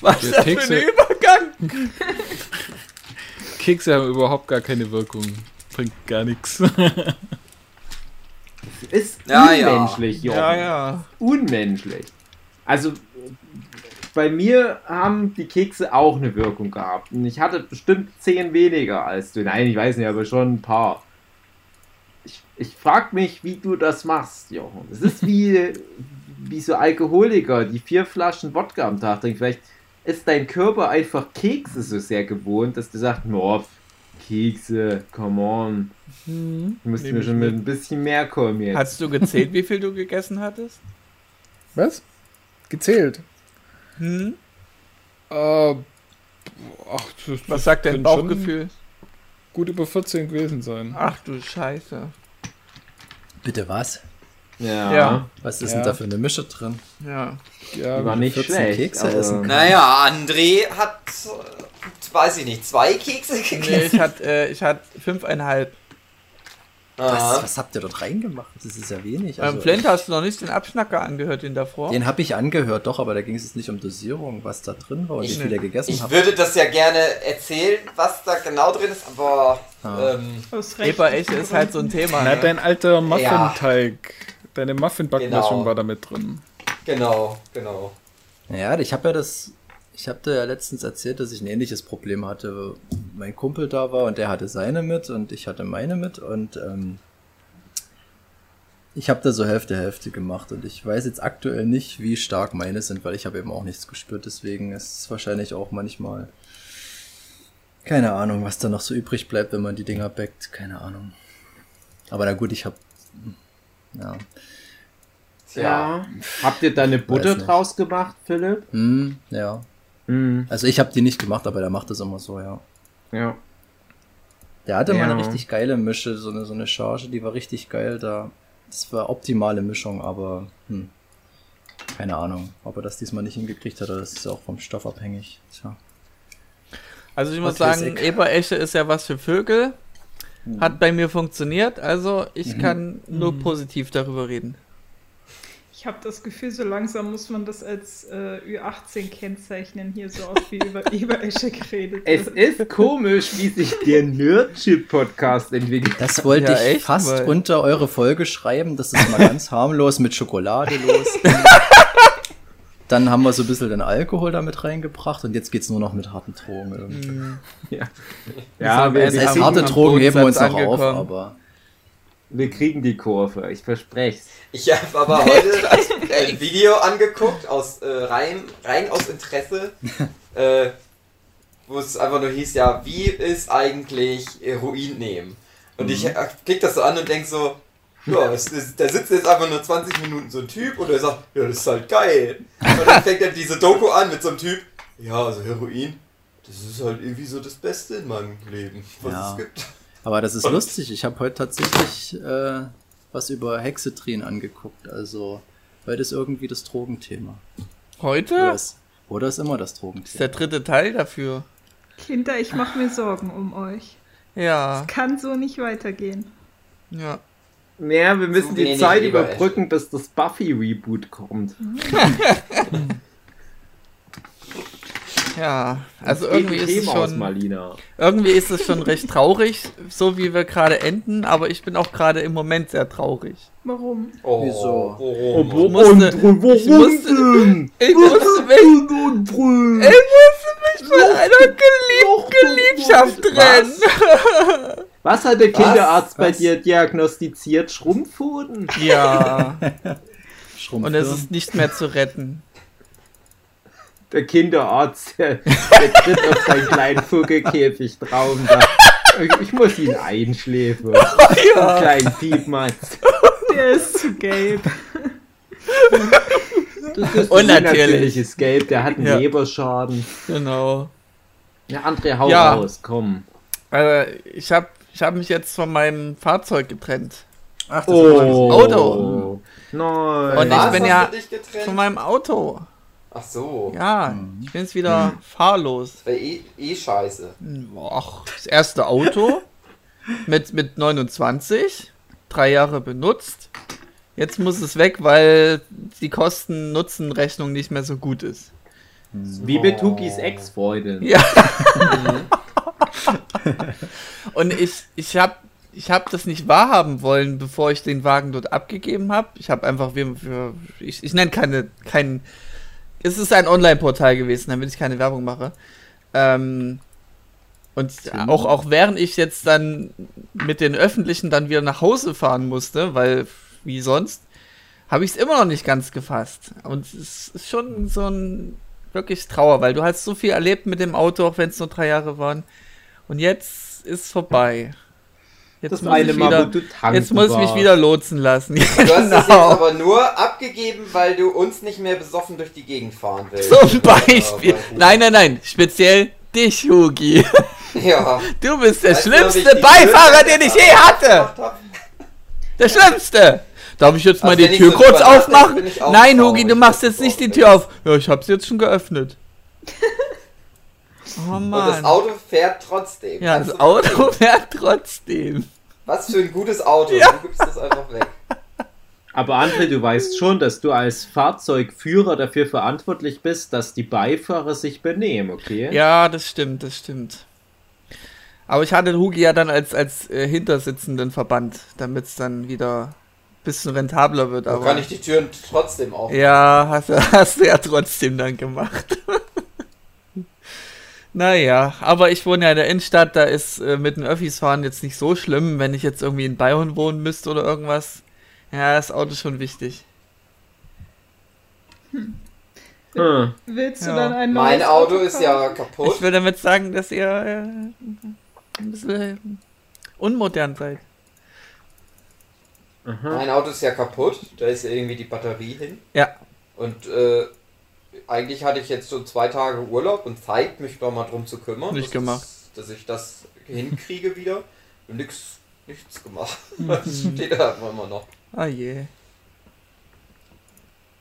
Was Ja, ist das für Kekse. ein Übergang? Kekse haben überhaupt gar keine Wirkung. Bringt gar nichts. Ist Ja, ja. unmenschlich, Jochen. Ja, ja. Unmenschlich. Also, bei mir haben die Kekse auch eine Wirkung gehabt. Und ich hatte bestimmt zehn weniger als du. Nein, ich weiß nicht, aber schon ein paar. Ich, ich frag mich, wie du das machst, Jochen. Es ist wie, wie so Alkoholiker, die vier Flaschen Wodka am Tag trinken. Vielleicht ist dein Körper einfach Kekse so sehr gewohnt, dass du sagst, oh, Kekse, come on. Hm. Du musst mir schon mit ein bisschen mehr kommen jetzt. Hast du gezählt, wie viel du gegessen hattest? Was? Gezählt. Hm? Äh, ach, das, Was sagt dein können schon Bauchgefühl? Gut über 14 gewesen sein. Ach du Scheiße. Bitte was? ja. Ja. Was ist Ja. denn da für eine Mische drin? Ja. Ja, war nicht 14 schlecht. Kekse aber- essen. Naja, André hat, äh, weiß ich nicht, zwei Kekse Nee, gegessen. ich hatte äh, ich hatte fünfeinhalb. Was, was habt ihr dort reingemacht? Das ist ja wenig. Ähm, Flint, hast du noch nicht den Abschnacker angehört, den davor? Den habe ich angehört, doch, aber da ging es jetzt nicht um Dosierung, was da drin war und wie Ich- viel ihr gegessen Ich habt. würde das ja gerne erzählen, was da genau drin ist, aber Ah. ähm, Ebereche ist halt so ein Thema. Na, Ne? dein alter Muffin-Teig. Deine Muffin-Backmischung Genau. war da mit drin. genau, genau. Ja, ich habe ja das. Ich habe dir ja letztens erzählt, dass ich ein ähnliches Problem hatte. Mein Kumpel da war und der hatte seine mit und ich hatte meine mit und ähm, ich habe da so Hälfte Hälfte gemacht und ich weiß jetzt aktuell nicht, wie stark meine sind, weil ich habe eben auch nichts gespürt. Deswegen ist es wahrscheinlich auch manchmal keine Ahnung, was da noch so übrig bleibt, wenn man die Dinger backt. Keine Ahnung. Aber na gut, ich habe ja. Tja. Ja. Habt ihr da eine Butter draus gemacht, Philipp? Hm, ja. Mhm. Also ich habe die nicht gemacht, aber der macht das immer so, ja. Ja. Der hatte mal Ja. eine richtig geile Mische, so eine, so eine Charge, die war richtig geil. Da, das war optimale Mischung, aber hm, keine Ahnung, ob er das diesmal nicht hingekriegt hat. oder Das ist ja auch vom Stoff abhängig. Tja. Also ich muss Was sagen, ich. Ebereche ist ja was für Vögel. Hat bei mir funktioniert, also ich kann nur positiv darüber reden. Ich habe das Gefühl, so langsam muss man das als äh, Ü18 kennzeichnen, hier so oft wie über Eberesche geredet Es wird. ist komisch, wie sich der Nerdship-Podcast entwickelt. Das wollte Ja, ich echt? fast Weil- unter eure Folge schreiben. Das ist mal ganz harmlos mit Schokolade los. Dann haben wir so ein bisschen den Alkohol damit reingebracht und jetzt geht's nur noch mit harten Drogen. irgendwie. Ja, wir, Jetzt wir, Das heißt, am- harte Drogen heben wir uns noch Bodensatz auf, angekommen. aber wir kriegen die Kurve, ich verspreche Ich habe aber heute das ein Video angeguckt, aus, äh, rein, rein aus Interesse, äh, wo es einfach nur hieß, ja, wie ist eigentlich Heroin nehmen? Und ich Mhm. äh, klick das so an und denk so, ja, es ist, da sitzt jetzt einfach nur 20 Minuten so ein Typ und er sagt, ja, das ist halt geil. Und dann fängt er diese Doku an mit so einem Typ, ja, also Heroin, das ist halt irgendwie so das Beste in meinem Leben, was Ja. es gibt. Aber das ist Und- lustig. Ich habe heute tatsächlich äh, was über Hexetrin angeguckt. Also, heute ist irgendwie das Drogenthema. Oder Heute ist, oder ist immer das ist Drogenthema? der dritte Teil dafür. Kinder, ich mache mir Sorgen um euch. Ja, Kann so nicht weitergehen. ja. Ja, wir müssen Zu die Zeit überbrücken, bis das Buffy-Reboot kommt. Ja, also irgendwie ist schon, irgendwie ist es schon recht traurig, so wie wir gerade enden, aber ich bin auch gerade im Moment sehr traurig. Warum? Oh, Wieso? Warum? Ich musste, ich musste, denn? ich musste mich, ich musste mich von einer geliebten Liebschaft trennen. Was hat der Kinderarzt bei Was? dir diagnostiziert? Schrumpfhoden? Ja, Schrumpf und es ist nicht mehr zu retten. Der Kinderarzt, der, der tritt auf seinen kleinen Vogelkäfig drauf ich, ich muss ihn einschläfen. Ja. Kleinen Piepmatz. Der ist zu gelb. Das ist Und natürlich. natürliches Gelb, der hat einen Ja. Leberschaden. Genau. Ja, André, hau Ja. raus, komm. Also, ich habe ich hab mich jetzt von meinem Fahrzeug getrennt. Ach, das Oh. Auto. Nein. Und ich Was bin ja du dich getrennt? Von meinem Auto. Ach so, Ja, Mhm. ich bin jetzt wieder fahrlos. das wäre eh, eh scheiße. Ach, das erste Auto mit, mit 29, drei Jahre benutzt. Jetzt muss es weg, weil die Kosten-Nutzen-Rechnung nicht mehr so gut ist. Wie Betugis Ex-Freundin. Ja. Und ich, ich habe ich hab das nicht wahrhaben wollen, bevor ich den Wagen dort abgegeben habe. Ich habe einfach, wir, wir, ich, ich nenne keine, kein, es ist ein Online-Portal gewesen, damit ich keine Werbung mache. Ähm, und auch, auch während ich jetzt dann mit den Öffentlichen dann wieder nach Hause fahren musste, weil wie sonst, habe ich es immer noch nicht ganz gefasst. Und es ist schon so ein wirklich Trauer, weil du hast so viel erlebt mit dem Auto, auch wenn es nur drei Jahre waren. Und jetzt ist vorbei. Jetzt Das muss eine ich Mal, wieder, wo du tanken jetzt muss ich mich wieder lotsen lassen. Du hast es jetzt genau. aber nur abgegeben, weil du uns nicht mehr besoffen durch die Gegend fahren willst. Zum Beispiel. Ja, Nein, nein, nein. Speziell dich, Hugi. Ja. Du bist der Weißt du, schlimmste die Beifahrer, den ich je hatte. Der schlimmste. Darf ich jetzt mal Also, die Tür so kurz aufmachen? Nein, Hugi, du machst jetzt du nicht die Tür auf. Ja, ich hab's jetzt schon geöffnet. Oh Und das Mann. Auto fährt trotzdem. Ja, das du- Auto fährt trotzdem. Was für ein gutes Auto. Ja. Du gibst das einfach weg. Aber André, du weißt schon, dass du als Fahrzeugführer dafür verantwortlich bist, dass die Beifahrer sich benehmen, okay? Ja, das stimmt, das stimmt. Aber ich hatte Hugi ja dann als, als äh, Hintersitzenden verbannt, damit es dann wieder ein bisschen rentabler wird. Da Aber kann ich die Türen trotzdem aufmachen. ja, hast, du- hast du ja trotzdem dann gemacht. naja, aber ich wohne ja in der Innenstadt, da ist äh, mit den Öffis fahren jetzt nicht so schlimm, wenn ich jetzt irgendwie in Bayern wohnen müsste oder irgendwas. Ja, das Auto ist schon wichtig. Hm. Willst du Ja. dann ein Mein neues Auto ist ja kaputt. Ich will damit sagen, dass ihr äh, ein bisschen unmodern seid. Mein Auto ist ja kaputt. Da ist irgendwie die Batterie hin. Ja. Und äh, eigentlich hatte ich jetzt so zwei Tage Urlaub und Zeit, mich da mal drum zu kümmern. Nicht dass gemacht. Das, dass ich das hinkriege wieder. Und nix, nichts gemacht. Mhm. Das steht da immer noch. Ah je.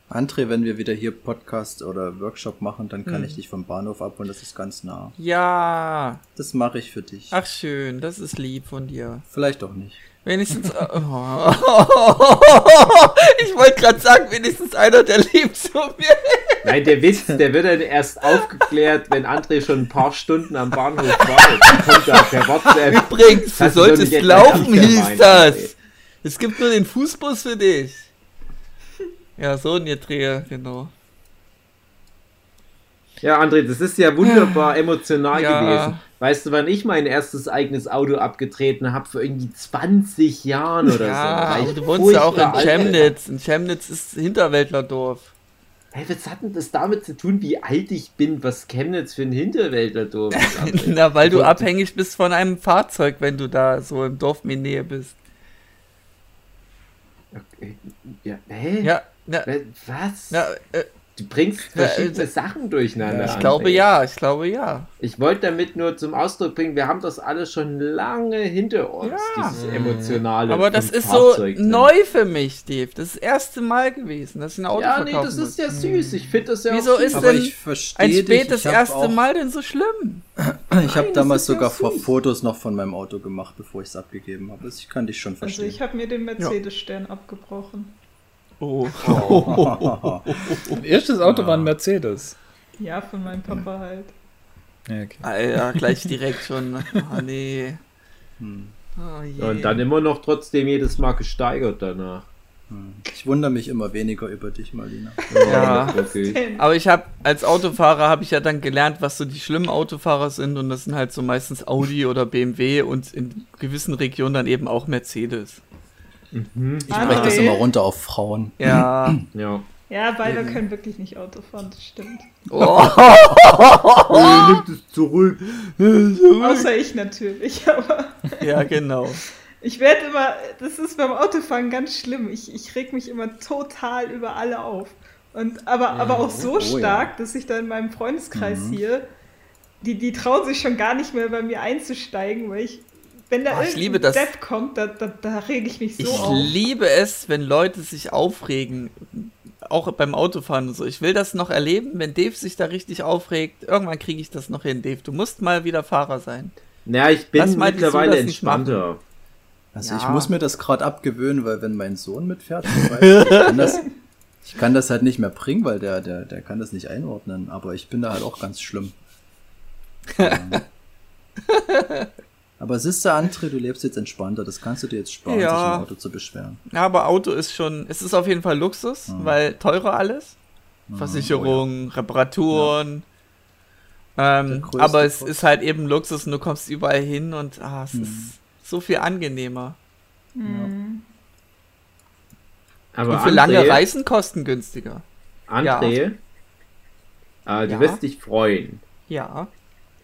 André, wenn wir wieder hier Podcast oder Workshop machen, dann kann Hm. ich dich vom Bahnhof abholen, das ist ganz nah. Ja. Das mache ich für dich. Ach schön, das ist lieb von dir. Vielleicht auch nicht. Wenigstens. Oh. Ich wollte gerade sagen, wenigstens einer, der lieb zu mir. Nein, der Witz, der wird dann erst aufgeklärt, wenn André schon ein paar Stunden am Bahnhof wartet. Dann kommt er per WhatsApp. Übrigens, du solltest laufen, hieß das. André? Es gibt nur den Fußbus für dich. Ja, so ein Dreher, genau. Ja, André, das ist ja wunderbar emotional Ja. gewesen. Weißt du, wann ich mein erstes eigenes Auto abgetreten habe? Vor irgendwie 20 Jahren oder so. Ja, ich aber du wohnst ja auch in. Chemnitz. In Chemnitz ist Hinterwäldlerdorf. Hey, was hat denn das damit zu tun, wie alt ich bin, was Chemnitz für ein Hinterwäldlerdorf ist? Na, weil du Also- abhängig bist von einem Fahrzeug, wenn du da so im Dorf in Nähe bist. Okay. Ja, hä? Ja, na, Was? na, äh, Du bringst Ja, verschiedene äh, Sachen durcheinander. ich glaube ja, ich glaube ja. Ich wollte damit nur zum Ausdruck bringen, wir haben das alles schon lange hinter uns, Ja. dieses emotionale. Aber das ist so Fahrzeug drin. neu für mich, Dave. Das ist das erste Mal gewesen, dass ich ein Auto Ja, nee, das muss. ist ja süß. Ich finde das ja Wieso auch süß. ist Aber denn ich verstehe ein spätes erste auch- Mal denn so schlimm? Ich habe damals ja sogar süß. Fotos noch von meinem Auto gemacht, bevor ich es abgegeben habe. Also ich kann dich schon Also verstehen. ich habe mir den Mercedes-Stern abgebrochen. Oh. Mein erstes Auto war ein Mercedes. Ja, von meinem Papa halt. Ja, okay. Alter, gleich direkt schon. Oh nee. Hm. Oh. Und dann immer noch trotzdem jedes Mal gesteigert danach. Ich wundere mich immer weniger über dich, Marlina. Ja. Denn- Aber ich habe als Autofahrer habe ich ja dann gelernt, was so die schlimmen Autofahrer sind und das sind halt so meistens Audi oder BMW und in gewissen Regionen dann eben auch Mercedes. Mhm. Ich breche das André? immer runter auf Frauen. Ja. Ja. Ja, beide können wirklich nicht Auto fahren, das stimmt. Oh. nimmt es zurück. Außer ich natürlich, aber Ja, genau. ich werde immer, das ist beim Autofahren ganz schlimm. Ich, ich reg mich immer total über alle auf. Und, aber, aber auch so Oh ja. stark, dass ich da in meinem Freundeskreis hier, die, die trauen sich schon gar nicht mehr bei mir einzusteigen, weil ich, wenn da Oh, ich liebe irgendein das. Depp kommt, da, da, da reg ich mich so Ich auf. liebe es, wenn Leute sich aufregen, auch beim Autofahren und so. Ich will das noch erleben, wenn Dave sich da richtig aufregt. Irgendwann kriege ich das noch hin, Dave. Du musst mal wieder Fahrer sein. Naja, ich bin Lass mittlerweile entspannter. Also Ja. ich muss mir das gerade abgewöhnen, weil wenn mein Sohn mitfährt, Beispiel, ich, kann das, ich kann das halt nicht mehr bringen, weil der, der, der kann das nicht einordnen. Aber ich bin da halt auch ganz schlimm. Aber siehst du, André, du lebst jetzt entspannter. Das kannst du dir jetzt sparen, Ja. sich im Auto zu beschweren. Ja, aber Auto ist schon, es ist auf jeden Fall Luxus, weil teurer alles. Mhm, Versicherung, Reparaturen. Der Ähm, aber es Post. ist halt eben Luxus und du kommst überall hin und ah, es Mhm. ist so viel angenehmer. Hm. Aber und für lange André- Reisen kostengünstiger. André, äh, du Ja. wirst dich freuen. Ja.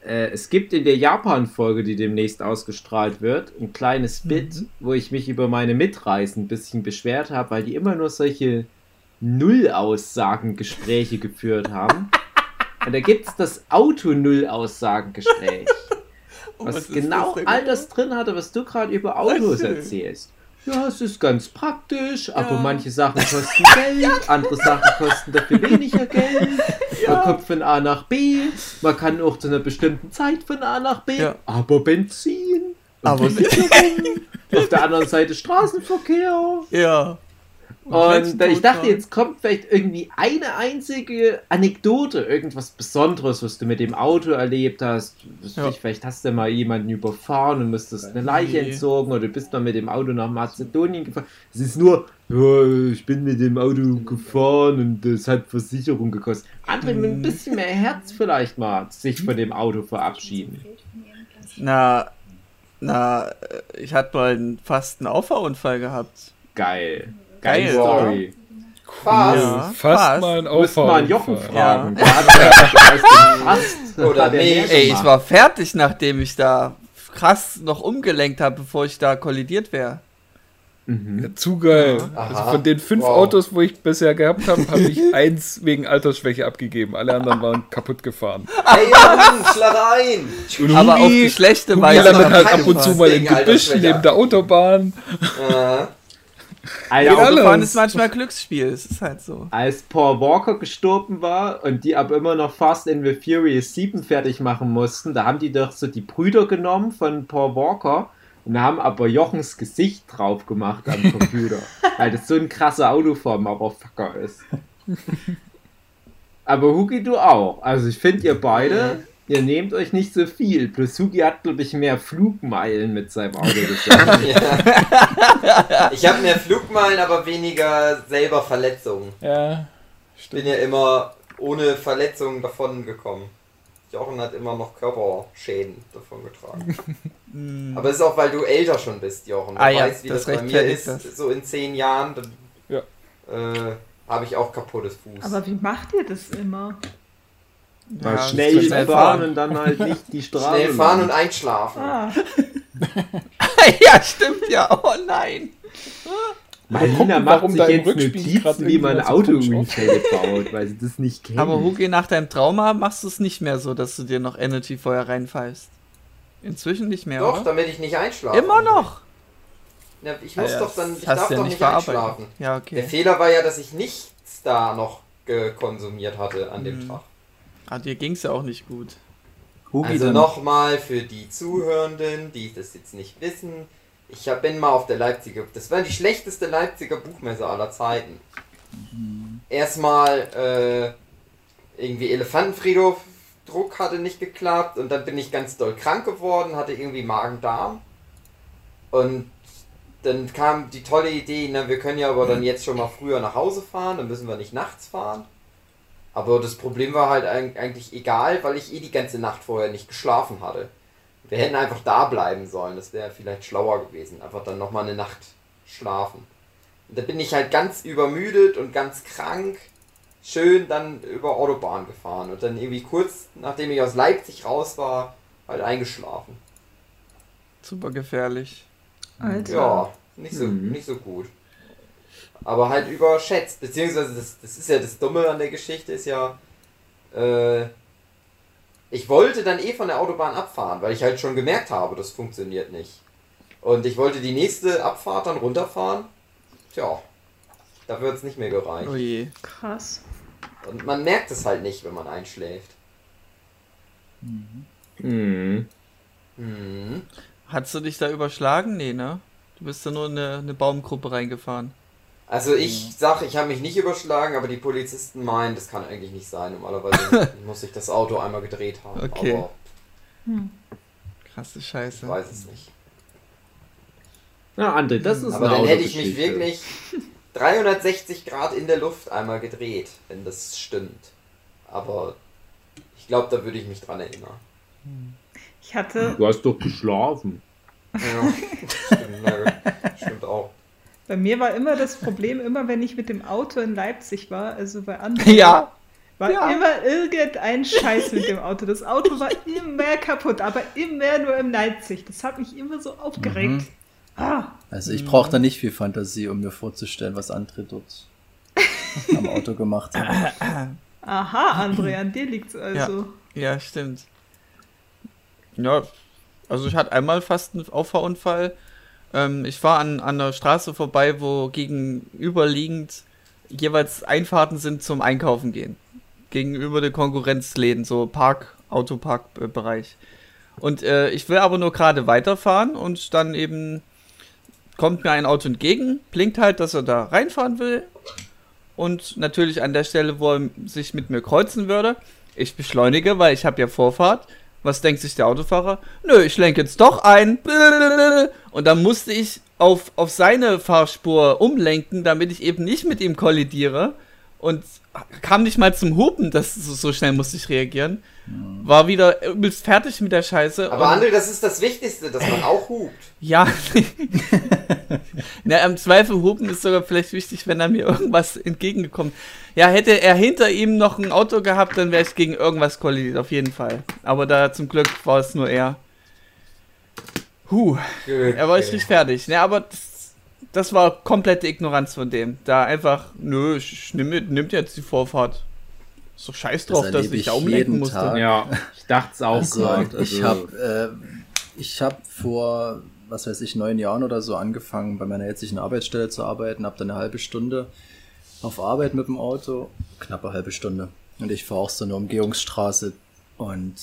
Äh, es gibt in der Japan-Folge, die demnächst ausgestrahlt wird, ein kleines Mhm. Bit, wo ich mich über meine Mitreisen ein bisschen beschwert habe, weil die immer nur solche Null-Aussagen-Gespräche geführt haben. Und da gibt es das Auto-Null-Aussagen-Gespräch. Oh, was, was genau das all genau? das drin hatte, was du gerade über Autos erzählst. Ja, es ist ganz praktisch, aber Ja. manche Sachen kosten Geld, andere Sachen kosten dafür weniger Geld. Man kommt von A nach B, man kann auch zu einer bestimmten Zeit von A nach B, Ja. aber Benzin. Aber Versicherung, auf der anderen Seite Straßenverkehr. Ja. Und ich dachte, jetzt kommt vielleicht irgendwie eine einzige Anekdote, irgendwas Besonderes, was du mit dem Auto erlebt hast. Ja. ich, Vielleicht hast du mal jemanden überfahren und musstest eine Leiche Nee. entsorgen oder du bist mal mit dem Auto nach Mazedonien gefahren. Es ist nur, ja, ich bin mit dem Auto gefahren und das hat Versicherung gekostet. Andere mit Mhm. ein bisschen mehr Herz vielleicht mal sich von dem Auto verabschieden. Na, na, ich hatte mal einen, fast einen Auffahrunfall gehabt. Geil. Geile Geil, Story. Fast. Ja, Fast, mal ein Du musst mal einen Auffahren. Jochen fragen. Ja. Ja fast Oder er mehr Ey, ich war fertig, nachdem ich da krass noch umgelenkt habe, bevor ich da kollidiert wäre. Mhm. Ja, zu geil. Also von den fünf Wow. Autos, wo ich bisher gehabt habe, habe ich eins wegen Altersschwäche abgegeben. Alle anderen waren kaputt gefahren. Ey, Mann! Und Aber auf Hugi- die schlechte Weise. landet hab halt ich ab und zu mal im Gebüsch neben der Autobahn. Äh, Als, Ja, Autofahren alles. ist manchmal Glücksspiel, es ist halt so. als Paul Walker gestorben war und die aber immer noch Fast and the Furious 7 fertig machen mussten, da haben die doch so die Brüder genommen von Paul Walker und haben aber Jochens Gesicht drauf gemacht am Computer. weil das so ein krasser Autofahr-Motherfucker ist. Aber Hugi, du auch. Also ich finde ihr beide, ihr nehmt euch nicht so viel. Plus Hugi hat, glaube ich, mehr Flugmeilen mit seinem Auto gesammelt. ja. Ich habe mehr Flugmeilen, aber weniger selber Verletzungen. Ja, Ich bin ja immer ohne Verletzungen davon gekommen. Jochen hat immer noch Körperschäden davon getragen. Aber es ist auch, weil du älter schon bist, Jochen. Du Ah ja, weißt, wie das, das bei mir ist, das. so in zehn Jahren. Dann, Ja. äh, habe ich auch kaputtes Fuß. Aber wie macht ihr das immer? Mal Ja, schnell, schnell fahren fahren. und dann halt nicht die Straße. Schnell fahren und einschlafen. Ah, ja, stimmt ja. Oh nein. Gucken, macht warum sich jetzt Notizen, wie man irgendwie so Autounfälle baut, weil sie das nicht kennt. Aber Hugi, nach deinem Trauma machst du es nicht mehr so, dass du dir noch Energy vorher reinpfeifst. Inzwischen nicht mehr, Doch, oder? damit ich nicht einschlafe. Immer noch. Ja, ich muss Ah ja, doch dann, ich hast darf du ja doch nicht einschlafen. Ja, Der okay. Fehler war ja, dass ich nichts da noch ge- konsumiert hatte an dem Mhm. Tag. Ah, dir ging's ja auch nicht gut. Hugi, Also nochmal für die Zuhörenden, die das jetzt nicht wissen. Ich hab- bin mal auf der Leipziger, das war die schlechteste Leipziger Buchmesse aller Zeiten. Erstmal äh, irgendwie Elefantenfriedhof, Druck hatte nicht geklappt und dann bin ich ganz doll krank geworden, hatte irgendwie Magen-Darm. Und dann kam die tolle Idee, na, wir können ja aber dann jetzt schon mal früher nach Hause fahren, dann müssen wir nicht nachts fahren. Aber das Problem war halt eig- eigentlich egal, weil ich eh die ganze Nacht vorher nicht geschlafen hatte. Wir hätten einfach da bleiben sollen, das wäre vielleicht schlauer gewesen. Einfach dann nochmal eine Nacht schlafen. Und da bin ich halt ganz übermüdet und ganz krank, schön dann über Autobahn gefahren und dann irgendwie kurz nachdem ich aus Leipzig raus war, halt eingeschlafen. Super gefährlich. Alter. Ja, nicht so, Mhm. nicht so gut. Aber halt überschätzt. Beziehungsweise, das, das ist ja das Dumme an der Geschichte, ist ja, äh, ich wollte dann eh von der Autobahn abfahren, weil ich halt schon gemerkt habe, das funktioniert nicht. Und ich wollte die nächste Abfahrt dann runterfahren. Tja, da wird es nicht mehr gereicht. Oh je. Krass. Und man merkt es halt nicht, wenn man einschläft. Mhm. Hm. Hast du dich da überschlagen? Nee, ne? Du bist da nur in eine, eine Baumgruppe reingefahren. Also ich sag, ich habe mich nicht überschlagen, aber die Polizisten meinen, das kann eigentlich nicht sein. Normalerweise muss ich das Auto einmal gedreht haben. Okay. Aber Krasse ich Scheiße. weiß es nicht. Na, André, das ist Aber eine dann hätte ich mich wirklich 360 Grad in der Luft einmal gedreht, wenn das stimmt. Aber ich glaube, da würde ich mich dran erinnern. Ich hatte, Du hast doch geschlafen. Ja, stimmt, gut. stimmt auch. Bei mir war immer das Problem, immer wenn ich mit dem Auto in Leipzig war, also bei anderen, Ja. war ja. immer irgendein Scheiß mit dem Auto. Das Auto war immer kaputt, aber immer nur in Leipzig. Das hat mich immer so aufgeregt. Ah, Also ich brauche da nicht viel Fantasie, um mir vorzustellen, was andere dort am Auto gemacht haben. aha, André, an dir liegt's also. Ja, stimmt. Ja, also ich hatte einmal fast einen Auffahrunfall. Ähm, ich war an, an einer Straße vorbei, wo gegenüberliegend jeweils Einfahrten sind zum Einkaufen gehen. Gegenüber den Konkurrenzläden, so Park, Autoparkbereich. Und äh, ich will aber nur gerade weiterfahren und dann eben kommt mir ein Auto entgegen, blinkt halt, dass er da reinfahren will. Und natürlich an der Stelle, wo er sich mit mir kreuzen würde. Ich beschleunige, weil ich habe ja Vorfahrt. Was denkt sich der Autofahrer? Nö, ich lenke jetzt doch ein. Und dann musste ich auf, auf seine Fahrspur umlenken, damit ich eben nicht mit ihm kollidiere. Und kam nicht mal zum Hupen, das, so, so schnell musste ich reagieren. War wieder übelst fertig mit der Scheiße. Aber und- André, das ist das Wichtigste, dass man auch hupt. ja. Na, im Zweifel hupen ist sogar vielleicht wichtig, wenn er mir irgendwas entgegengekommen. Ja, hätte er hinter ihm noch ein Auto gehabt, dann wäre ich gegen irgendwas kollidiert, auf jeden Fall. Aber da zum Glück war es nur er. Huh, er war richtig fertig. Ne, aber das, das war komplette Ignoranz von dem. Da einfach, nö, ich, ich nimm, nimmt jetzt die Vorfahrt. Ist doch scheiß Das drauf, dass erlebe ich ich da umlenken jeden musste. Tag. Ja, ich dachte es auch Also, gerade. ich Also, habe äh, ich hab vor, was weiß ich, neun Jahren oder so angefangen, bei meiner jetzigen Arbeitsstelle zu arbeiten, habe dann eine halbe Stunde auf Arbeit mit dem Auto, knappe halbe Stunde. Und ich fahre auch so eine Umgehungsstraße und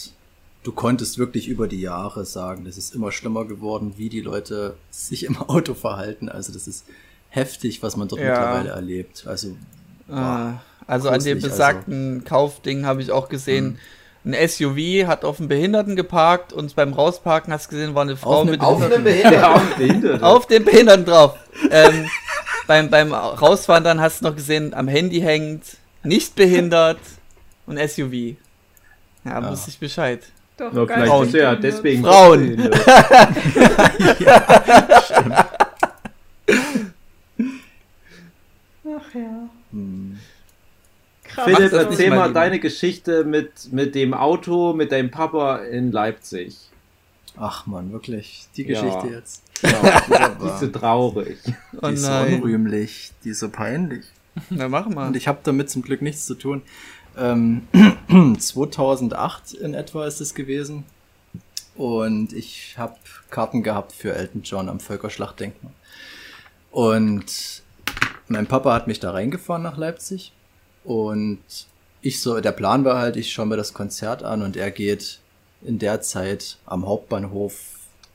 du konntest wirklich über die Jahre sagen, das ist immer schlimmer geworden, wie die Leute sich im Auto verhalten. Also das ist heftig, was man dort Ja. mittlerweile erlebt. Also Ah, also an dem also. besagten Kaufding habe ich auch gesehen, ein SUV hat auf einen Behinderten geparkt und beim Rausparken hast du gesehen, war eine Frau Auf mit einem- Auf einem Behinderten auf dem Behinderten drauf. ähm, beim, beim Rausfahren dann hast du noch gesehen, am Handy hängt, nicht behindert und SUV. Ja, Ja. wusste ich Bescheid. Doch, Ja, vielleicht er ja deswegen Frauen. behindert. Ach Ach ja. Hm. Krass. Philipp, erzähl mal Lieber. deine Geschichte mit, mit dem Auto, mit deinem Papa in Leipzig. Ach man, wirklich. Die Ja. Geschichte jetzt. Ja, die Wunderbar. ist so traurig. Oh die ist so unrühmlich, die ist so peinlich. Na, mach mal. Und ich habe damit zum Glück nichts zu tun. Ähm, 2008 in etwa ist es gewesen. Und ich habe Karten gehabt für Elton John am Völkerschlachtdenkmal. Und mein Papa hat mich da reingefahren nach Leipzig. Und ich so, der Plan war halt, ich schaue mir das Konzert an und er geht in der Zeit am Hauptbahnhof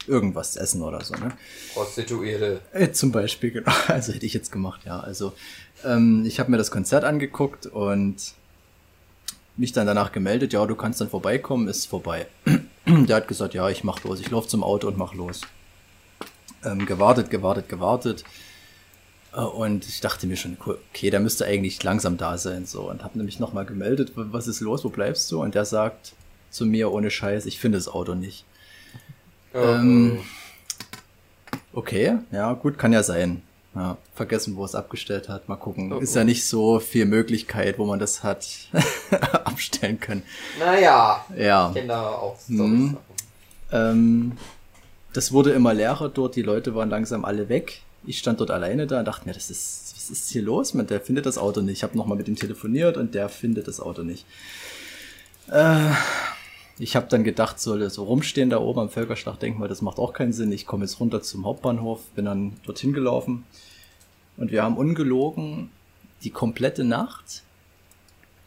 irgendwas essen oder so, ne? Prostituierte. Äh, zum Beispiel, genau. Also hätte ich jetzt gemacht, ja. Also ähm, ich habe mir das Konzert angeguckt und mich dann danach gemeldet, ja, du kannst dann vorbeikommen, ist vorbei. Der hat gesagt, ja, ich mach los, ich laufe zum Auto und mach los. Ähm, gewartet, gewartet, gewartet. Äh, Und ich dachte mir schon, okay, der müsste eigentlich langsam da sein, so. Und habe nämlich nochmal gemeldet, "W- was ist los, wo bleibst du? Und der sagt zu mir ohne Scheiß, ich finde das Auto nicht. Ähm, Okay, ja, gut, kann ja sein. Ja, vergessen, wo es abgestellt hat. Mal gucken. Oh, Ist oh. ja nicht so viel Möglichkeit, wo man das hat abstellen können. naja, Ja. ich da auch Mhm. Ähm, das wurde immer leerer dort, die Leute waren langsam alle weg. Ich stand dort alleine da und dachte mir, das ist, was ist hier los? Man, der findet das Auto nicht. Ich habe nochmal mit ihm telefoniert und der findet das Auto nicht. Äh, ich habe dann gedacht, soll so rumstehen da oben am Völkerschlachtdenkmal, das macht auch keinen Sinn. Ich komme jetzt runter zum Hauptbahnhof, bin dann dorthin gelaufen und wir haben ungelogen die komplette Nacht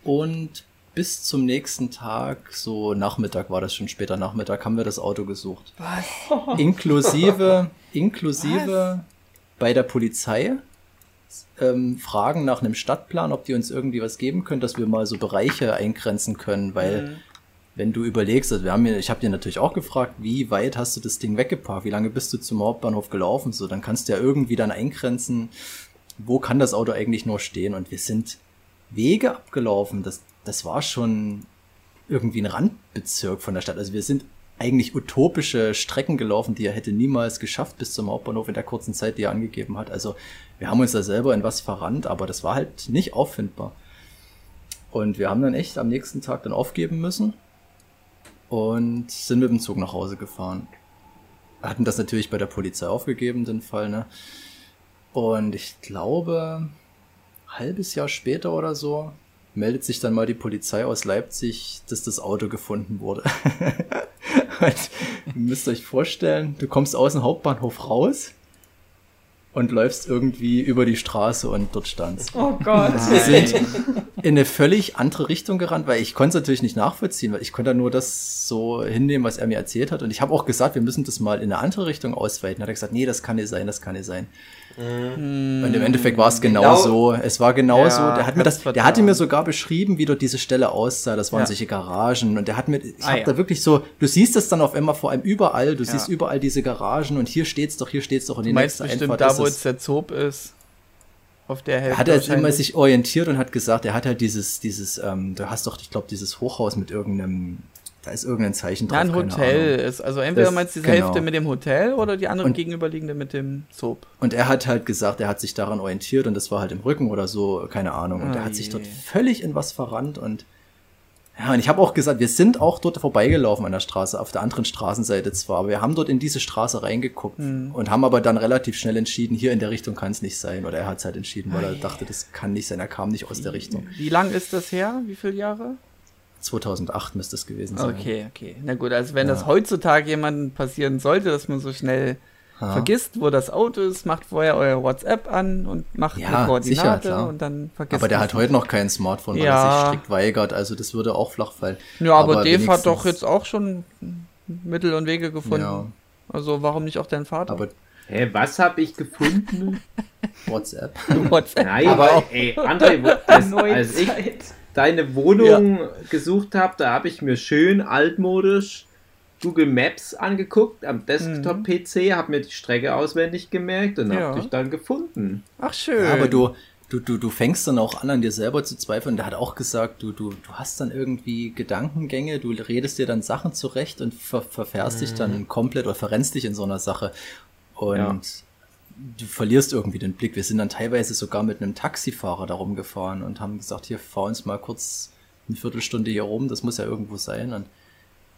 und bis zum nächsten Tag, so Nachmittag war das schon später Nachmittag, haben wir das Auto gesucht. Was? Inklusive, inklusive bei der Polizei ähm, Fragen nach einem Stadtplan, ob die uns irgendwie was geben können, dass wir mal so Bereiche eingrenzen können, weil Mhm. Wenn du überlegst, also wir haben ja, ich habe dir natürlich auch gefragt, wie weit hast du das Ding weggeparkt, wie lange bist du zum Hauptbahnhof gelaufen, so dann kannst du ja irgendwie dann eingrenzen, wo kann das Auto eigentlich nur stehen und wir sind Wege abgelaufen, das das war schon irgendwie ein Randbezirk von der Stadt. Also wir sind eigentlich utopische Strecken gelaufen, die er hätte niemals geschafft bis zum Hauptbahnhof in der kurzen Zeit, die er angegeben hat. Also wir haben uns da selber in was verrannt, aber das war halt nicht auffindbar. Und wir haben dann echt am nächsten Tag dann aufgeben müssen und sind mit dem Zug nach Hause gefahren. Hatten das natürlich bei der Polizei aufgegeben, den Fall, ne? Und ich glaube, halbes Jahr später oder so meldet sich dann mal die Polizei aus Leipzig, dass das Auto gefunden wurde. und ihr müsst euch vorstellen, du kommst aus dem Hauptbahnhof raus und läufst irgendwie über die Straße und dort stand's. Oh Gott. Wir sind in eine völlig andere Richtung gerannt, weil ich konnte es natürlich nicht nachvollziehen, weil ich konnte nur das so hinnehmen, was er mir erzählt hat. Und ich habe auch gesagt, wir müssen das mal in eine andere Richtung ausweiten. Hat er gesagt, nee, das kann nicht sein, das kann nicht sein. Und im Endeffekt war es genau, Genau. so. Es war genau Ja, so. Der hat mir das, der hatte mir sogar beschrieben, wie dort diese Stelle aussah. Das waren Ja. solche Garagen. Und der hat mir, ich Ah, hab ja. da wirklich so, du siehst es dann auf einmal vor allem überall. Du Ja. siehst überall diese Garagen und hier steht's doch, hier steht's doch. Und Du die meinst nächste bestimmt Einfahrt da, ist wo es. jetzt der Zob ist. Auf der Hälfte. Er hat halt immer sich orientiert und hat gesagt, er hat halt dieses, dieses, ähm, du hast doch, ich glaube, dieses Hochhaus mit irgendeinem, da ist irgendein Zeichen drauf. Ja, ein Hotel ist. Also entweder Das- meinst du die genau. Hälfte mit dem Hotel oder die andere Und- gegenüberliegende mit dem Zob. Und er hat halt gesagt, er hat sich daran orientiert und das war halt im Rücken oder so, keine Ahnung. Und Ah, er hat sich je. dort völlig in was verrannt und ja, und ich habe auch gesagt, wir sind auch dort vorbeigelaufen an der Straße, auf der anderen Straßenseite zwar, aber wir haben dort in diese Straße reingeguckt Hm. und haben aber dann relativ schnell entschieden, hier in der Richtung kann es nicht sein. Oder er hat es halt entschieden, weil er dachte, das kann nicht sein, er kam nicht aus der Richtung. Wie lang ist das her? Wie viele Jahre? 2008 müsste es gewesen sein. Okay, okay. Na gut, also wenn Ja. das heutzutage jemandem passieren sollte, dass man so schnell Ja. vergisst, wo das Auto ist, macht vorher euer WhatsApp an und macht Ja, eine sicher, Koordinate klar. und dann vergisst Aber der hat heute noch kein Smartphone, weil er sich strikt weigert. Also das würde auch flach fallen. Ja, aber, aber Dave hat doch jetzt auch schon Mittel und Wege gefunden. Ja, Also warum nicht auch dein Vater? aber Hä, was habe ich gefunden? WhatsApp. WhatsApp. Nein, Aber- ey, André, das, als ich. Deine Wohnung gesucht habe, da habe ich mir schön altmodisch Google Maps angeguckt am Desktop-PC, habe mir die Strecke auswendig gemerkt und Ja. habe dich dann gefunden. Ach schön. Ja, aber du, du, du, du fängst dann auch an, an dir selber zu zweifeln. Der hat auch gesagt, du, du, du hast dann irgendwie Gedankengänge, du redest dir dann Sachen zurecht und ver, verfährst dich dann komplett oder verrennst dich in so einer Sache. Und Ja. Du verlierst irgendwie den Blick. Wir sind dann teilweise sogar mit einem Taxifahrer darum gefahren und haben gesagt, hier, fahr uns mal kurz eine Viertelstunde hier rum, das muss ja irgendwo sein. Und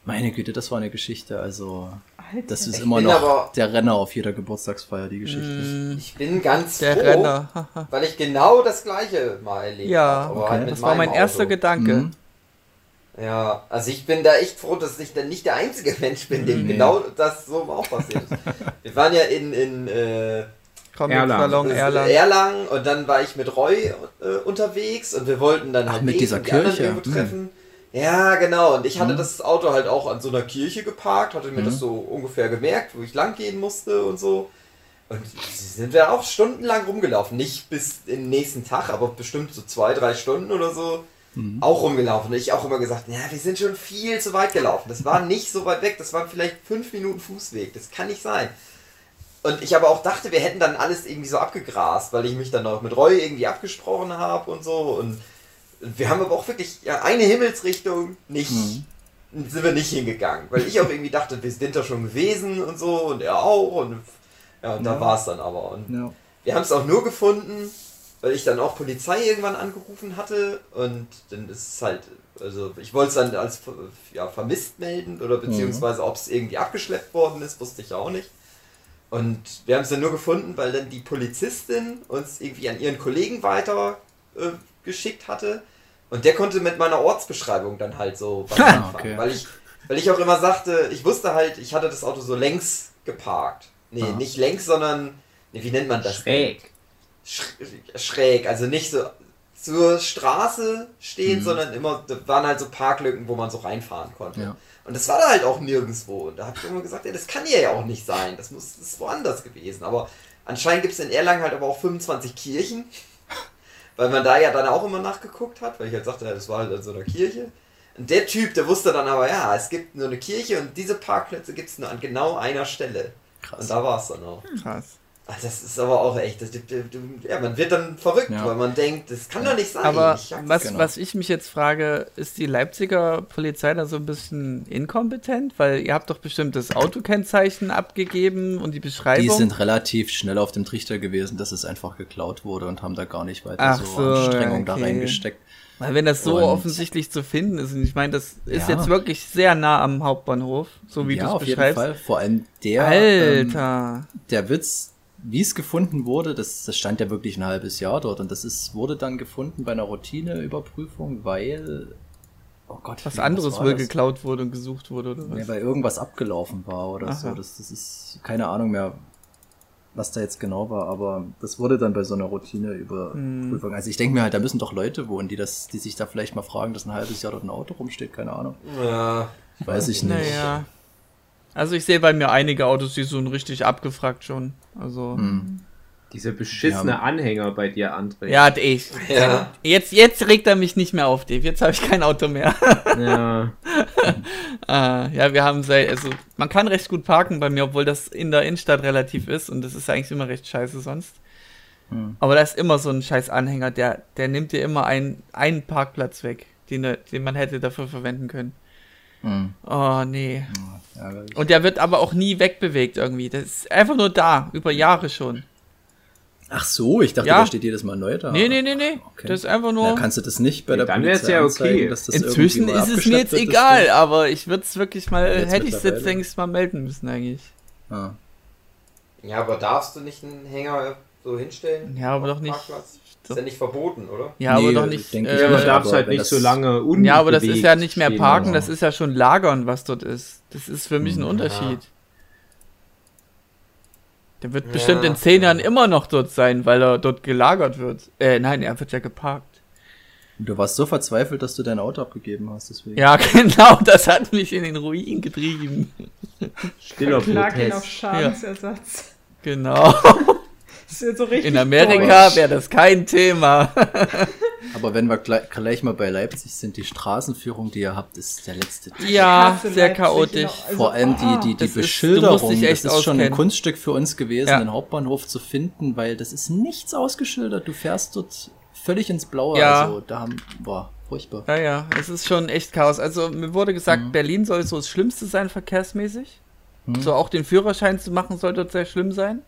meine Güte, das war eine Geschichte. Also, Alter. das ist immer noch aber- der Renner auf jeder Geburtstagsfeier, die Geschichte. Mm, Ich bin ganz der froh, Renner. weil ich genau das gleiche mal erlebt Ja, habe. aber okay. halt Das war mein meinem erster Auto. Gedanke. Mhm. Ja, also ich bin da echt froh, dass ich dann nicht der einzige Mensch bin, dem Nee. genau das so auch passiert ist. Wir waren ja in, in äh, Erlangen. Erlangen. Erlangen und dann war ich mit Roy äh, unterwegs und wir wollten dann Ach, halt mit dieser und die anderen Kirche. irgendwo treffen. Ja, genau. Und ich hatte Mhm. das Auto halt auch an so einer Kirche geparkt, hatte mir Mhm. das so ungefähr gemerkt, wo ich lang gehen musste und so. Und sind wir auch stundenlang rumgelaufen. Nicht bis den nächsten Tag, aber bestimmt so zwei, drei Stunden oder so Mhm. auch rumgelaufen. Und ich auch immer gesagt, ja, wir sind schon viel zu weit gelaufen. Das war nicht so weit weg, das waren vielleicht fünf Minuten Fußweg. Das kann nicht sein. Und ich aber auch dachte, wir hätten dann alles irgendwie so abgegrast, weil ich mich dann auch mit Roy irgendwie abgesprochen habe und so. Und wir haben aber auch wirklich ja, eine Himmelsrichtung nicht, sind wir nicht hingegangen. Weil ich auch irgendwie dachte, wir sind da schon gewesen und so und er auch. Und, ja, und da Ja. war es dann aber. Und Ja. wir haben es auch nur gefunden, weil ich dann auch Polizei irgendwann angerufen hatte und dann ist es halt, also ich wollte es dann als ja, vermisst melden oder beziehungsweise ob es irgendwie abgeschleppt worden ist, wusste ich auch nicht. Und wir haben es dann nur gefunden, weil dann die Polizistin uns irgendwie an ihren Kollegen weiter äh, geschickt hatte und der konnte mit meiner Ortsbeschreibung dann halt so was anfangen, okay. weil ich weil ich auch immer sagte, ich wusste halt, ich hatte das Auto so längs geparkt. Nee, Ah. nicht längs, sondern nee, wie nennt man das? Schräg. Sch- schräg, also nicht so zur Straße stehen, Mhm. sondern immer, da waren halt so Parklücken, wo man so reinfahren konnte. Ja. Und das war da halt auch nirgendwo. Und da habe ich immer gesagt, ja, das kann hier ja auch nicht sein. Das muss das ist woanders gewesen. Aber anscheinend gibt es in Erlangen halt aber auch 25 Kirchen. Weil man da ja dann auch immer nachgeguckt hat, weil ich halt sagte, ja, das war halt in so einer Kirche. Und der Typ, der wusste dann aber, ja, es gibt nur eine Kirche und diese Parkplätze gibt es nur an genau einer Stelle. Und Krass. da war es dann auch. Krass. Das ist aber auch echt. Das, ja, man wird dann verrückt, Ja. weil man denkt, das kann doch nicht sein. Aber was, genau. was ich mich jetzt frage, ist die Leipziger Polizei da so ein bisschen inkompetent? Weil ihr habt doch bestimmt das Autokennzeichen abgegeben und die Die Beschreibung. sind relativ schnell auf dem Trichter gewesen, dass es einfach geklaut wurde und haben da gar nicht weiter Ach so, so, Anstrengung da okay. reingesteckt. Weil wenn das so Und- offensichtlich zu finden ist, und ich meine, das ist Ja. jetzt wirklich sehr nah am Hauptbahnhof, so wie ja, du auf es jeden beschreibst. Fall. Vor allem der, ähm, Alter. der Witz, wie es gefunden wurde, das, das stand ja wirklich ein halbes Jahr dort und das ist, wurde dann gefunden bei einer Routineüberprüfung, weil, oh Gott, was anderes wohl geklaut wurde und gesucht wurde, oder was? Ja, weil irgendwas abgelaufen war oder so. Aha. Das, das ist keine Ahnung mehr, was da jetzt genau war, aber das wurde dann bei so einer Routineüberprüfung. Hm. Also ich denke mir halt, da müssen doch Leute wohnen, die das, die sich da vielleicht mal fragen, dass ein halbes Jahr dort ein Auto rumsteht, keine Ahnung. Ja, Weiß ich nicht. Naja. Also ich sehe bei mir einige Autos, die so richtig abgefragt schon. Also. Hm. Dieser beschissene Ja. Anhänger bei dir, André. Ja, ich. ja. Jetzt, jetzt regt er mich nicht mehr auf, Dave. Jetzt habe ich kein Auto mehr. Ja. Ah, ja, wir haben seit, also man kann recht gut parken bei mir, obwohl das in der Innenstadt relativ ist und das ist eigentlich immer recht scheiße sonst. Hm. Aber da ist immer so ein scheiß Anhänger, der, der nimmt dir immer einen, einen Parkplatz weg, den, den man hätte dafür verwenden können. Hm. Oh, nee. Und der wird aber auch nie wegbewegt irgendwie. Das ist einfach nur da, über Jahre schon. Ach so, ich dachte, Ja. der steht jedes Mal neu da. Nee, nee, nee, nee. Okay. Das ist einfach nur. kannst du das nicht bei Ja, der dann Polizei ja okay. dass das Inzwischen ist es mir jetzt egal, aber ich würde es wirklich mal, Jetzt hätte ich es jetzt, denke ich, mal melden müssen eigentlich. Ah. ja, aber darfst du nicht einen Hänger so hinstellen? Ja, aber doch nicht. Parkplatz? Ist ja nicht verboten, oder? Ja, Nee, aber doch nicht. denke äh, ich Ja, darf es aber halt nicht das- so lange unbewegt Ja, aber das ist ja nicht mehr Parken, das ist ja schon Lagern, was dort ist. Das ist für mich ein Hm, Unterschied. Der wird Ja. bestimmt in zehn Jahren immer noch dort sein, weil er dort gelagert wird. Äh, nein, er wird ja geparkt. Du warst so verzweifelt, dass du dein Auto abgegeben hast, deswegen. Ja, genau, das hat mich in den Ruin getrieben. Stiller Klag ihn auf Protest. Schadensersatz. Genau. Das ist jetzt so richtig. In Amerika wäre das kein Thema. Aber wenn wir gleich, gleich mal bei Leipzig sind, die Straßenführung, die ihr habt, ist der letzte. Ja, hasse sehr Leipzig chaotisch. noch. Also, Vor allem die, die, das die ist- musst Beschilderung, dich das ist schon ein. Kunststück für uns gewesen, Ja. den Hauptbahnhof zu finden, weil das ist nichts ausgeschildert. Du fährst dort völlig ins Blaue. Ja. Also da haben, boah, furchtbar. Ja, ja, es ist schon echt Chaos. Also mir wurde gesagt, Mhm. Berlin soll so das Schlimmste sein verkehrsmäßig. Mhm. So auch den Führerschein zu machen soll dort sehr schlimm sein.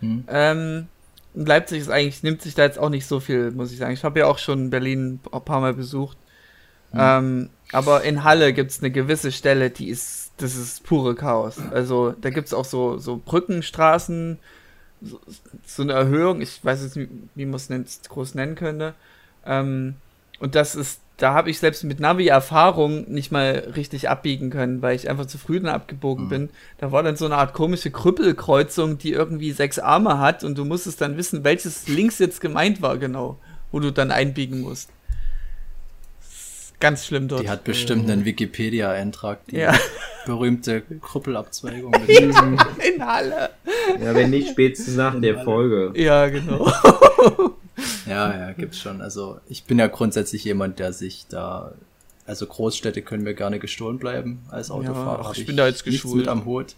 Hm. Ähm, Leipzig ist eigentlich, nimmt sich da jetzt auch nicht so viel, muss ich sagen. Ich habe ja auch schon Berlin ein paar Mal besucht. Ähm, aber in Halle gibt es eine gewisse Stelle, die ist, das ist pure Chaos. Also da gibt es auch so, so Brückenstraßen, so, so eine Erhöhung, ich weiß jetzt nicht, wie man es groß nennen könnte. Ähm, und das ist, da habe ich selbst mit Navi-Erfahrung nicht mal richtig abbiegen können, weil ich einfach zu früh dann abgebogen bin. Da war dann so eine Art komische Krüppelkreuzung, die irgendwie sechs Arme hat und du musstest dann wissen, welches links jetzt gemeint war, genau, wo du dann einbiegen musst. Ganz schlimm dort. Die hat bestimmt einen Wikipedia-Eintrag, die ja, berühmte Krüppelabzweigung. in Halle. Ja, wenn nicht spätestens nach der Folge. Ja, genau. ja, ja, gibt's schon. Also ich bin ja grundsätzlich jemand, der sich da, also Großstädte können mir gerne gestohlen bleiben als Autofahrer. ach, Hab ich bin da jetzt geschult. mit am Hut.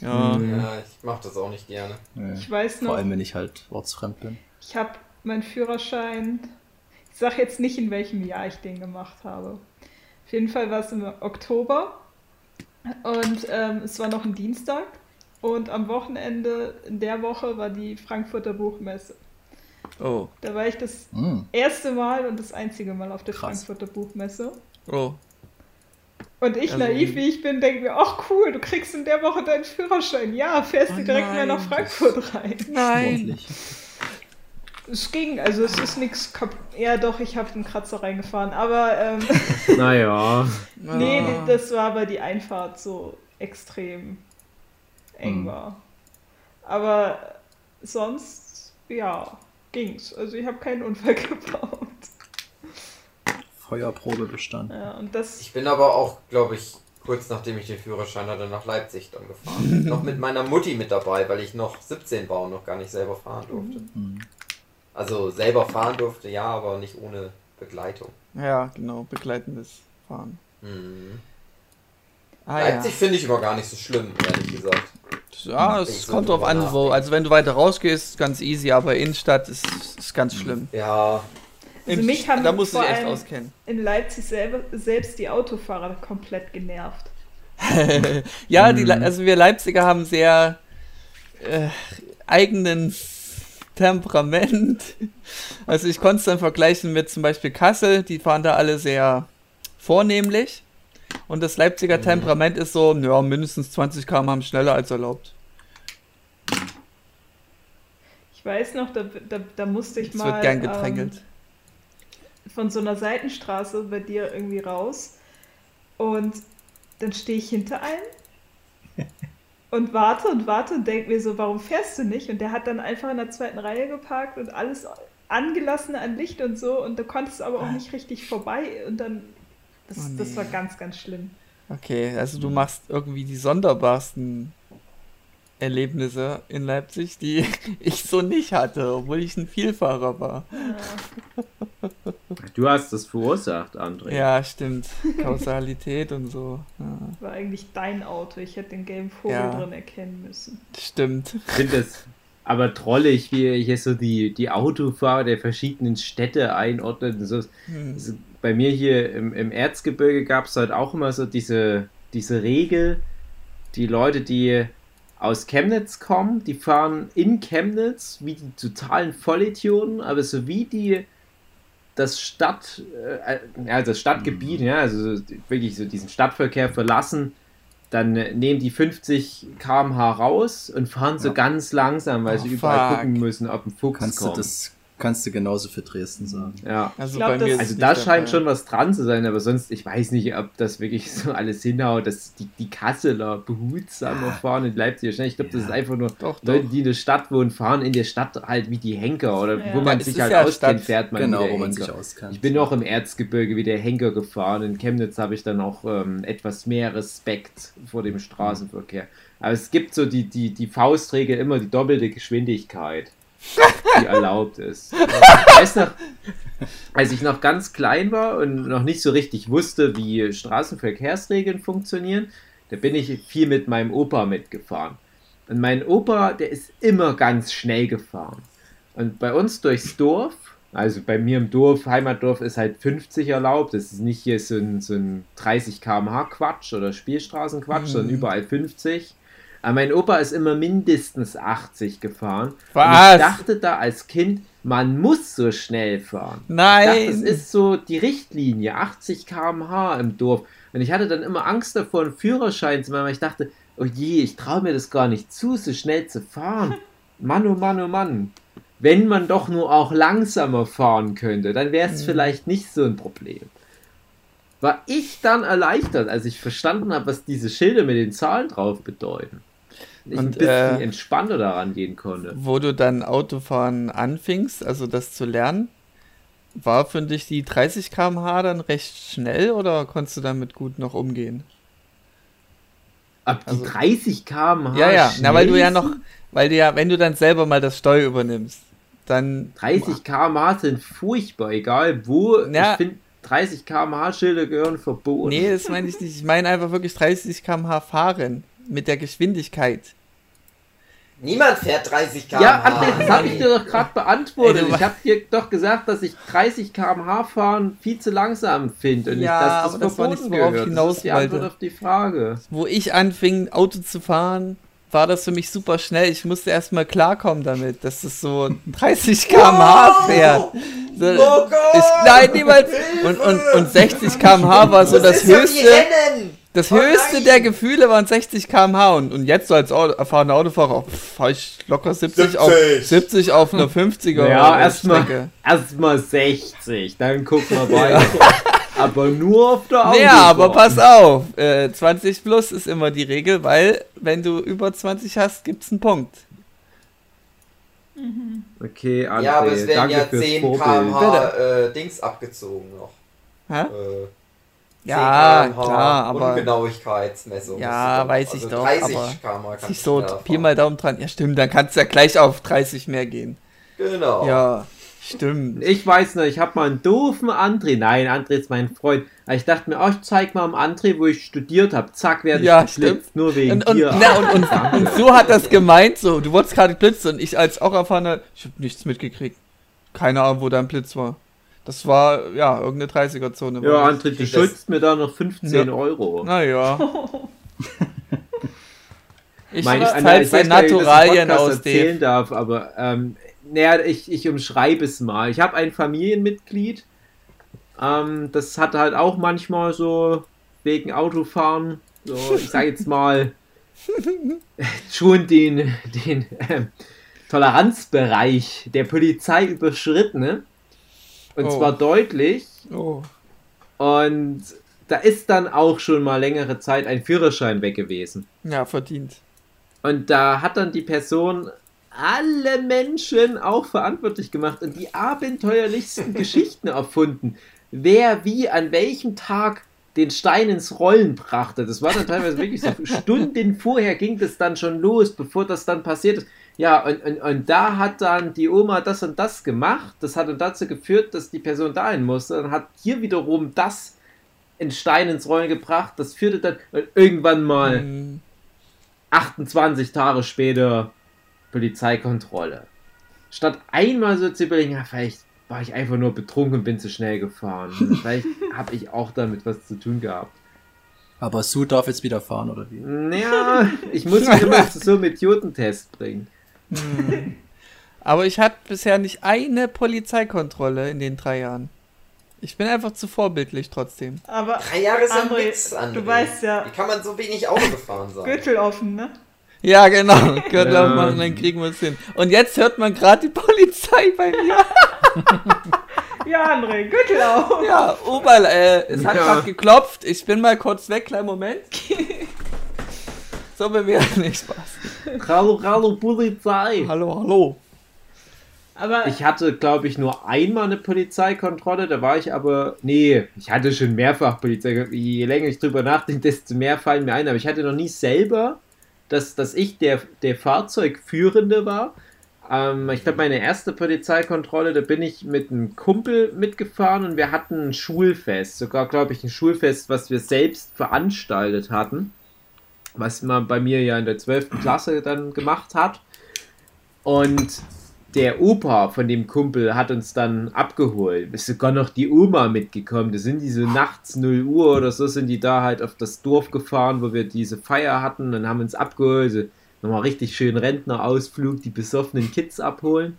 Ja. Ja, ich mach das auch nicht gerne. Ja. Ich weiß Vor noch, allem, wenn ich halt ortsfremd bin. ich habe meinen Führerschein. Ich sage jetzt nicht, in welchem Jahr ich den gemacht habe. Auf jeden Fall war es im Oktober und ähm, es war noch ein Dienstag und am Wochenende in der Woche war die Frankfurter Buchmesse. Oh, Da war ich das Hm. erste Mal und das einzige Mal auf der Krass. Frankfurter Buchmesse. oh. Und ich, Also- naiv wie ich bin, denke mir, ach cool, du kriegst in der Woche deinen Führerschein. Ja, fährst Oh du direkt wieder nach nein. Frankfurt rein. Nein. Es ging, also es ist nichts kaputt. Ja, doch, ich habe einen Kratzer reingefahren. Aber ähm, Naja. nee, Ah. das war, weil die Einfahrt so extrem eng Hm. war. Aber sonst, ja, ging's. Also ich habe keinen Unfall gebaut. Feuerprobe bestanden. Ja, und das, Ich bin aber auch, glaube ich, kurz nachdem ich den Führerschein hatte, nach Leipzig dann gefahren. noch mit meiner Mutti mit dabei, weil ich noch 17 war und noch gar nicht selber fahren durfte. Hm. Also selber fahren durfte, ja, aber nicht ohne Begleitung. Ja, genau, begleitendes Fahren. Hm. Ah, Leipzig finde ich aber gar nicht so schlimm, ehrlich gesagt. Ja, es so kommt drauf an, wo. Also wenn du weiter rausgehst, ganz easy, aber Innenstadt ist, ist ganz schlimm. Ja, Also mich haben da musst du dich echt auskennen. in Leipzig selber, selbst die Autofahrer komplett genervt. ja, die, Le- also wir Leipziger haben sehr äh, eigenen Temperament. Also ich konnte es dann vergleichen mit zum Beispiel Kassel, die fahren da alle sehr vornehmlich. Und das Leipziger Temperament ist so, ja, mindestens 20 km schneller als erlaubt. Ich weiß noch, da, da, da musste ich Es mal wird gern gedrängelt. ähm, von so einer Seitenstraße bei dir irgendwie raus und dann stehe ich hinter einem und warte und warte und denke mir so, warum fährst du nicht? Und der hat dann einfach in der zweiten Reihe geparkt und alles angelassen an Licht und so und du konntest aber auch nicht richtig vorbei und dann, das, Oh nee. das war ganz, ganz schlimm. Okay, also du machst irgendwie die sonderbarsten Erlebnisse in Leipzig, die ich so nicht hatte, obwohl ich ein Vielfahrer war. Du hast das verursacht, André. Ja, stimmt. Kausalität und so. Ja, War eigentlich dein Auto, ich hätte den gelben Vogel Ja. drin erkennen müssen. stimmt. Ich finde es aber trollig, wie hier so die, die Autofahrer der verschiedenen Städte einordnet. und So, Hm. Also bei mir hier im, im Erzgebirge gab es halt auch immer so diese, diese Regel, die Leute, die aus Chemnitz kommen, die fahren in Chemnitz wie die totalen Vollidioten, aber so wie die das Stadt, äh, ja, das Stadtgebiet, ja, also so wirklich so diesen Stadtverkehr verlassen, dann nehmen die 50 km/h raus und fahren so Ja. ganz langsam, weil Oh, sie überall fuck. gucken müssen, ob ein Fuchs Kannst du kommt. das, kannst du genauso für Dresden sagen. ja. Also glaub, bei mir Also da scheint Fall. schon was dran zu sein, aber sonst, ich weiß nicht, ob das wirklich so alles hinhaut, dass die, die Kasseler behutsamer fahren in Leipzig. Ich glaube, das ist einfach nur Doch, Leute, doch. die in der Stadt wohnen, fahren in der Stadt halt wie die Henker oder Ja. wo Ja, man sich halt ja auskennt, Stadt- fährt man Genau, wie der wo man Henker. sich auskennt. Ich bin auch im Erzgebirge wie der Henker gefahren. In Chemnitz habe ich dann auch ähm, etwas mehr Respekt vor dem Straßenverkehr. Aber es gibt so die, die, die Faustregel immer die doppelte Geschwindigkeit, die erlaubt ist. Ich weiß noch, als ich noch ganz klein war und noch nicht so richtig wusste, wie Straßenverkehrsregeln funktionieren, da bin ich viel mit meinem Opa mitgefahren. Und mein Opa, der ist immer ganz schnell gefahren. Und bei uns durchs Dorf, also bei mir im Dorf, Heimatdorf ist halt 50 erlaubt. Das ist nicht hier so ein, so ein 30 km/h Quatsch oder Spielstraßenquatsch, Mhm. sondern überall 50. Aber mein Opa ist immer mindestens 80 gefahren. Und Was? ich dachte da als Kind, man muss so schnell fahren. Ich Nein. dachte, es ist so die Richtlinie, 80 km/h im Dorf. Und ich hatte dann immer Angst davor, einen Führerschein zu machen, weil ich dachte, oh je, ich traue mir das gar nicht zu, so schnell zu fahren. Mann, oh Mann, oh Mann. Wenn man doch nur auch langsamer fahren könnte, dann wäre es Mhm. vielleicht nicht so ein Problem. War ich dann erleichtert, als ich verstanden habe, was diese Schilder mit den Zahlen drauf bedeuten. Und ich ein Und, bisschen äh, entspannter daran gehen konnte. Wo du dann Autofahren anfingst, also das zu lernen, war für dich die 30 km/h dann recht schnell oder konntest du damit gut noch umgehen? Ab die also- 30 km/h. ja, ja, na, weil du ja noch, weil du ja, wenn du dann selber mal das Steuer übernimmst, dann 30 km/h sind furchtbar, egal wo. Ja. Ich finde, 30 km/h Schilder gehören verboten. Nee, das meine ich nicht. Ich meine einfach wirklich 30 km/h fahren mit der Geschwindigkeit. Niemand fährt 30 km/h. ja, André, das habe ich dir doch gerade beantwortet. Ey, ich habe dir doch gesagt, dass ich 30 km/h fahren viel zu langsam finde und Ja, nicht, dass aber das das war verboten nicht, worauf ich hinaus das ist die wollte. Antwort auf die Frage. Wo ich anfing, Auto zu fahren, war das für mich super schnell. Ich musste erstmal klarkommen damit, dass es so 30 km/h fährt. So, Oh Gott! ich, nein, niemals. Und, und, und 60 km/h war so das wie höchste. Das Oh höchste nein! der Gefühle waren 60 km/h und, und jetzt so als Auto, erfahrener Autofahrer fahre ich locker 70, auf 70. 70 auf einer 50er Ja, erstmal erstmal 60, dann gucken wir weiter. Aber nur auf der Autobahn. Naja, aber pass auf, äh, 20 plus ist immer die Regel, weil wenn du über 20 hast, gibt's einen Punkt. Okay, André, Ja, aber es werden ja fürs 10 Vorbild. km/h äh, Dings abgezogen noch. Hä? Äh, 10 Ja, klar, aber Ungenauigkeitsmessung. Ja, weiß doch. ich also doch, 30 aber sich du so Pi mal Daumen dran. Ja, stimmt, dann kannst du ja gleich auf 30 mehr gehen. Genau. Ja, stimmt. Ich weiß noch, ich habe mal einen doofen André. Nein, André ist mein Freund. Aber ich dachte mir, oh, ich zeig mal am André, wo ich studiert habe. Zack, werde ich Ja, geblitzt. Nur wegen Und, und, dir. na, und, und, und so hat das gemeint, so, du wurdest gerade geblitzt und ich als auch erfahrener, ich habe nichts mitgekriegt. Keine Ahnung, wo dein Blitz war. Das war, ja, irgendeine 30er-Zone. ja. André, du schuldest mir da noch 15 Ja. Euro. Naja. Ich Mein, zahle André, ich weiß gar nicht, ob ich Naturalien Podcast aus erzählen darf, aber ähm, naja, ich, ich umschreibe es mal. Ich habe ein Familienmitglied, ähm, das hat halt auch manchmal so wegen Autofahren, so ich sage jetzt mal, schon den, den ähm, Toleranzbereich der Polizei überschritten. Ne? Und Oh. zwar deutlich. Oh. Und da ist dann auch schon mal längere Zeit ein Führerschein weg gewesen. Ja, verdient. Und da hat dann die Person alle Menschen auch verantwortlich gemacht und die abenteuerlichsten Geschichten erfunden. Wer wie an welchem Tag den Stein ins Rollen brachte. Das war dann teilweise wirklich so. Stunden vorher ging das dann schon los, bevor das dann passiert ist. Ja, und, und, und da hat dann die Oma das und das gemacht. Das hat dann dazu geführt, dass die Person dahin musste. Dann hat hier wiederum das einen Stein ins Rollen gebracht. Das führte dann und irgendwann mal. Hm, 28 Tage später Polizeikontrolle. Statt einmal so zu überlegen, ja, vielleicht war ich einfach nur betrunken und bin zu schnell gefahren. Vielleicht habe ich auch damit was zu tun gehabt. Aber Sue darf jetzt wieder fahren, oder wie? Naja, ich muss mich immer zu so einem Idiotentest bringen. Hm. Aber ich hatte bisher nicht eine Polizeikontrolle in den drei Jahren. Ich bin einfach zu vorbildlich trotzdem. Aber Drei Jahre ist ein André, Witz, André. du weißt ja- Wie kann man so wenig Auto gefahren sein? Gürtel offen, ne? Ja, genau. Gürtel Ja. aufmachen, dann kriegen wir es hin. Und jetzt hört man gerade die Polizei bei mir. Ja, André, Gürtel auf. Ja, Oberl, äh, es hat Ja. gerade geklopft. Ich bin mal kurz weg, kleinen Moment. so, mir nicht Spaß. Hallo, hallo, Polizei! Hallo, hallo. Aber Ich hatte, glaube ich, nur einmal eine Polizeikontrolle, da war ich aber. Nee, ich hatte schon mehrfach Polizei. Je länger ich drüber nachdenke, desto mehr fallen mir ein. Aber ich hatte noch nie selber, dass, dass ich der, der Fahrzeugführende war. Ähm, ich glaube, meine erste Polizeikontrolle, da bin ich mit einem Kumpel mitgefahren und wir hatten ein Schulfest. Sogar, glaube ich, ein Schulfest, was wir selbst veranstaltet hatten. Was man bei mir ja in der 12. Klasse dann gemacht hat. Und der Opa von dem Kumpel hat uns dann abgeholt. Ist sogar noch die Oma mitgekommen. Da sind die so nachts 0 Uhr oder so, sind die da halt auf das Dorf gefahren, wo wir diese Feier hatten. Dann haben uns abgeholt. So, nochmal richtig schön Rentnerausflug, die besoffenen Kids abholen.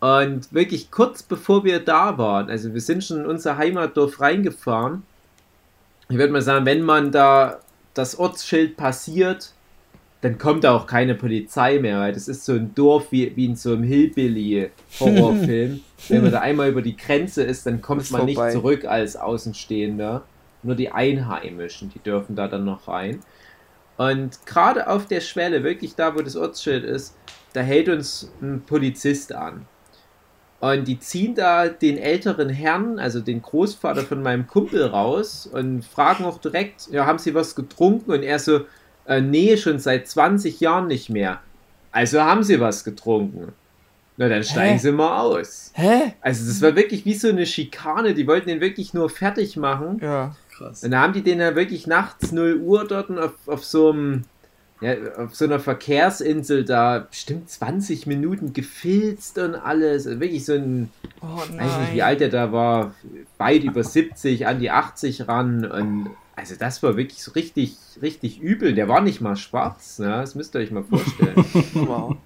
Und wirklich kurz bevor wir da waren, also wir sind schon in unser Heimatdorf reingefahren. Ich würde mal sagen, wenn man da das Ortsschild passiert, dann kommt da auch keine Polizei mehr, weil das ist so ein Dorf wie, wie in so einem Hillbilly-Horrorfilm. wenn man da einmal über die Grenze ist, dann kommt Ist man vorbei. nicht zurück als Außenstehender. Nur die Einheimischen, die dürfen da dann noch rein. Und gerade auf der Schwelle, wirklich da, wo das Ortsschild ist, da hält uns ein Polizist an. Und die ziehen da den älteren Herrn, also den Großvater von meinem Kumpel raus und fragen auch direkt, ja, haben Sie was getrunken? Und er so, äh, nee, schon seit 20 Jahren nicht mehr. Also haben Sie was getrunken. Na, dann steigen Hä? Sie mal aus. Hä? Also das war wirklich wie so eine Schikane, die wollten den wirklich nur fertig machen. Ja. Krass. Und da haben die den ja wirklich nachts 0 Uhr dort auf, auf so einem, ja, auf so einer Verkehrsinsel da bestimmt 20 Minuten gefilzt und alles. Also wirklich so ein, Oh weiß nicht, wie alt er da war, weit über 70, an die 80 ran. Und also das war wirklich so richtig, richtig übel. Der war nicht mal schwarz, ne? das müsst ihr euch mal vorstellen. Wow.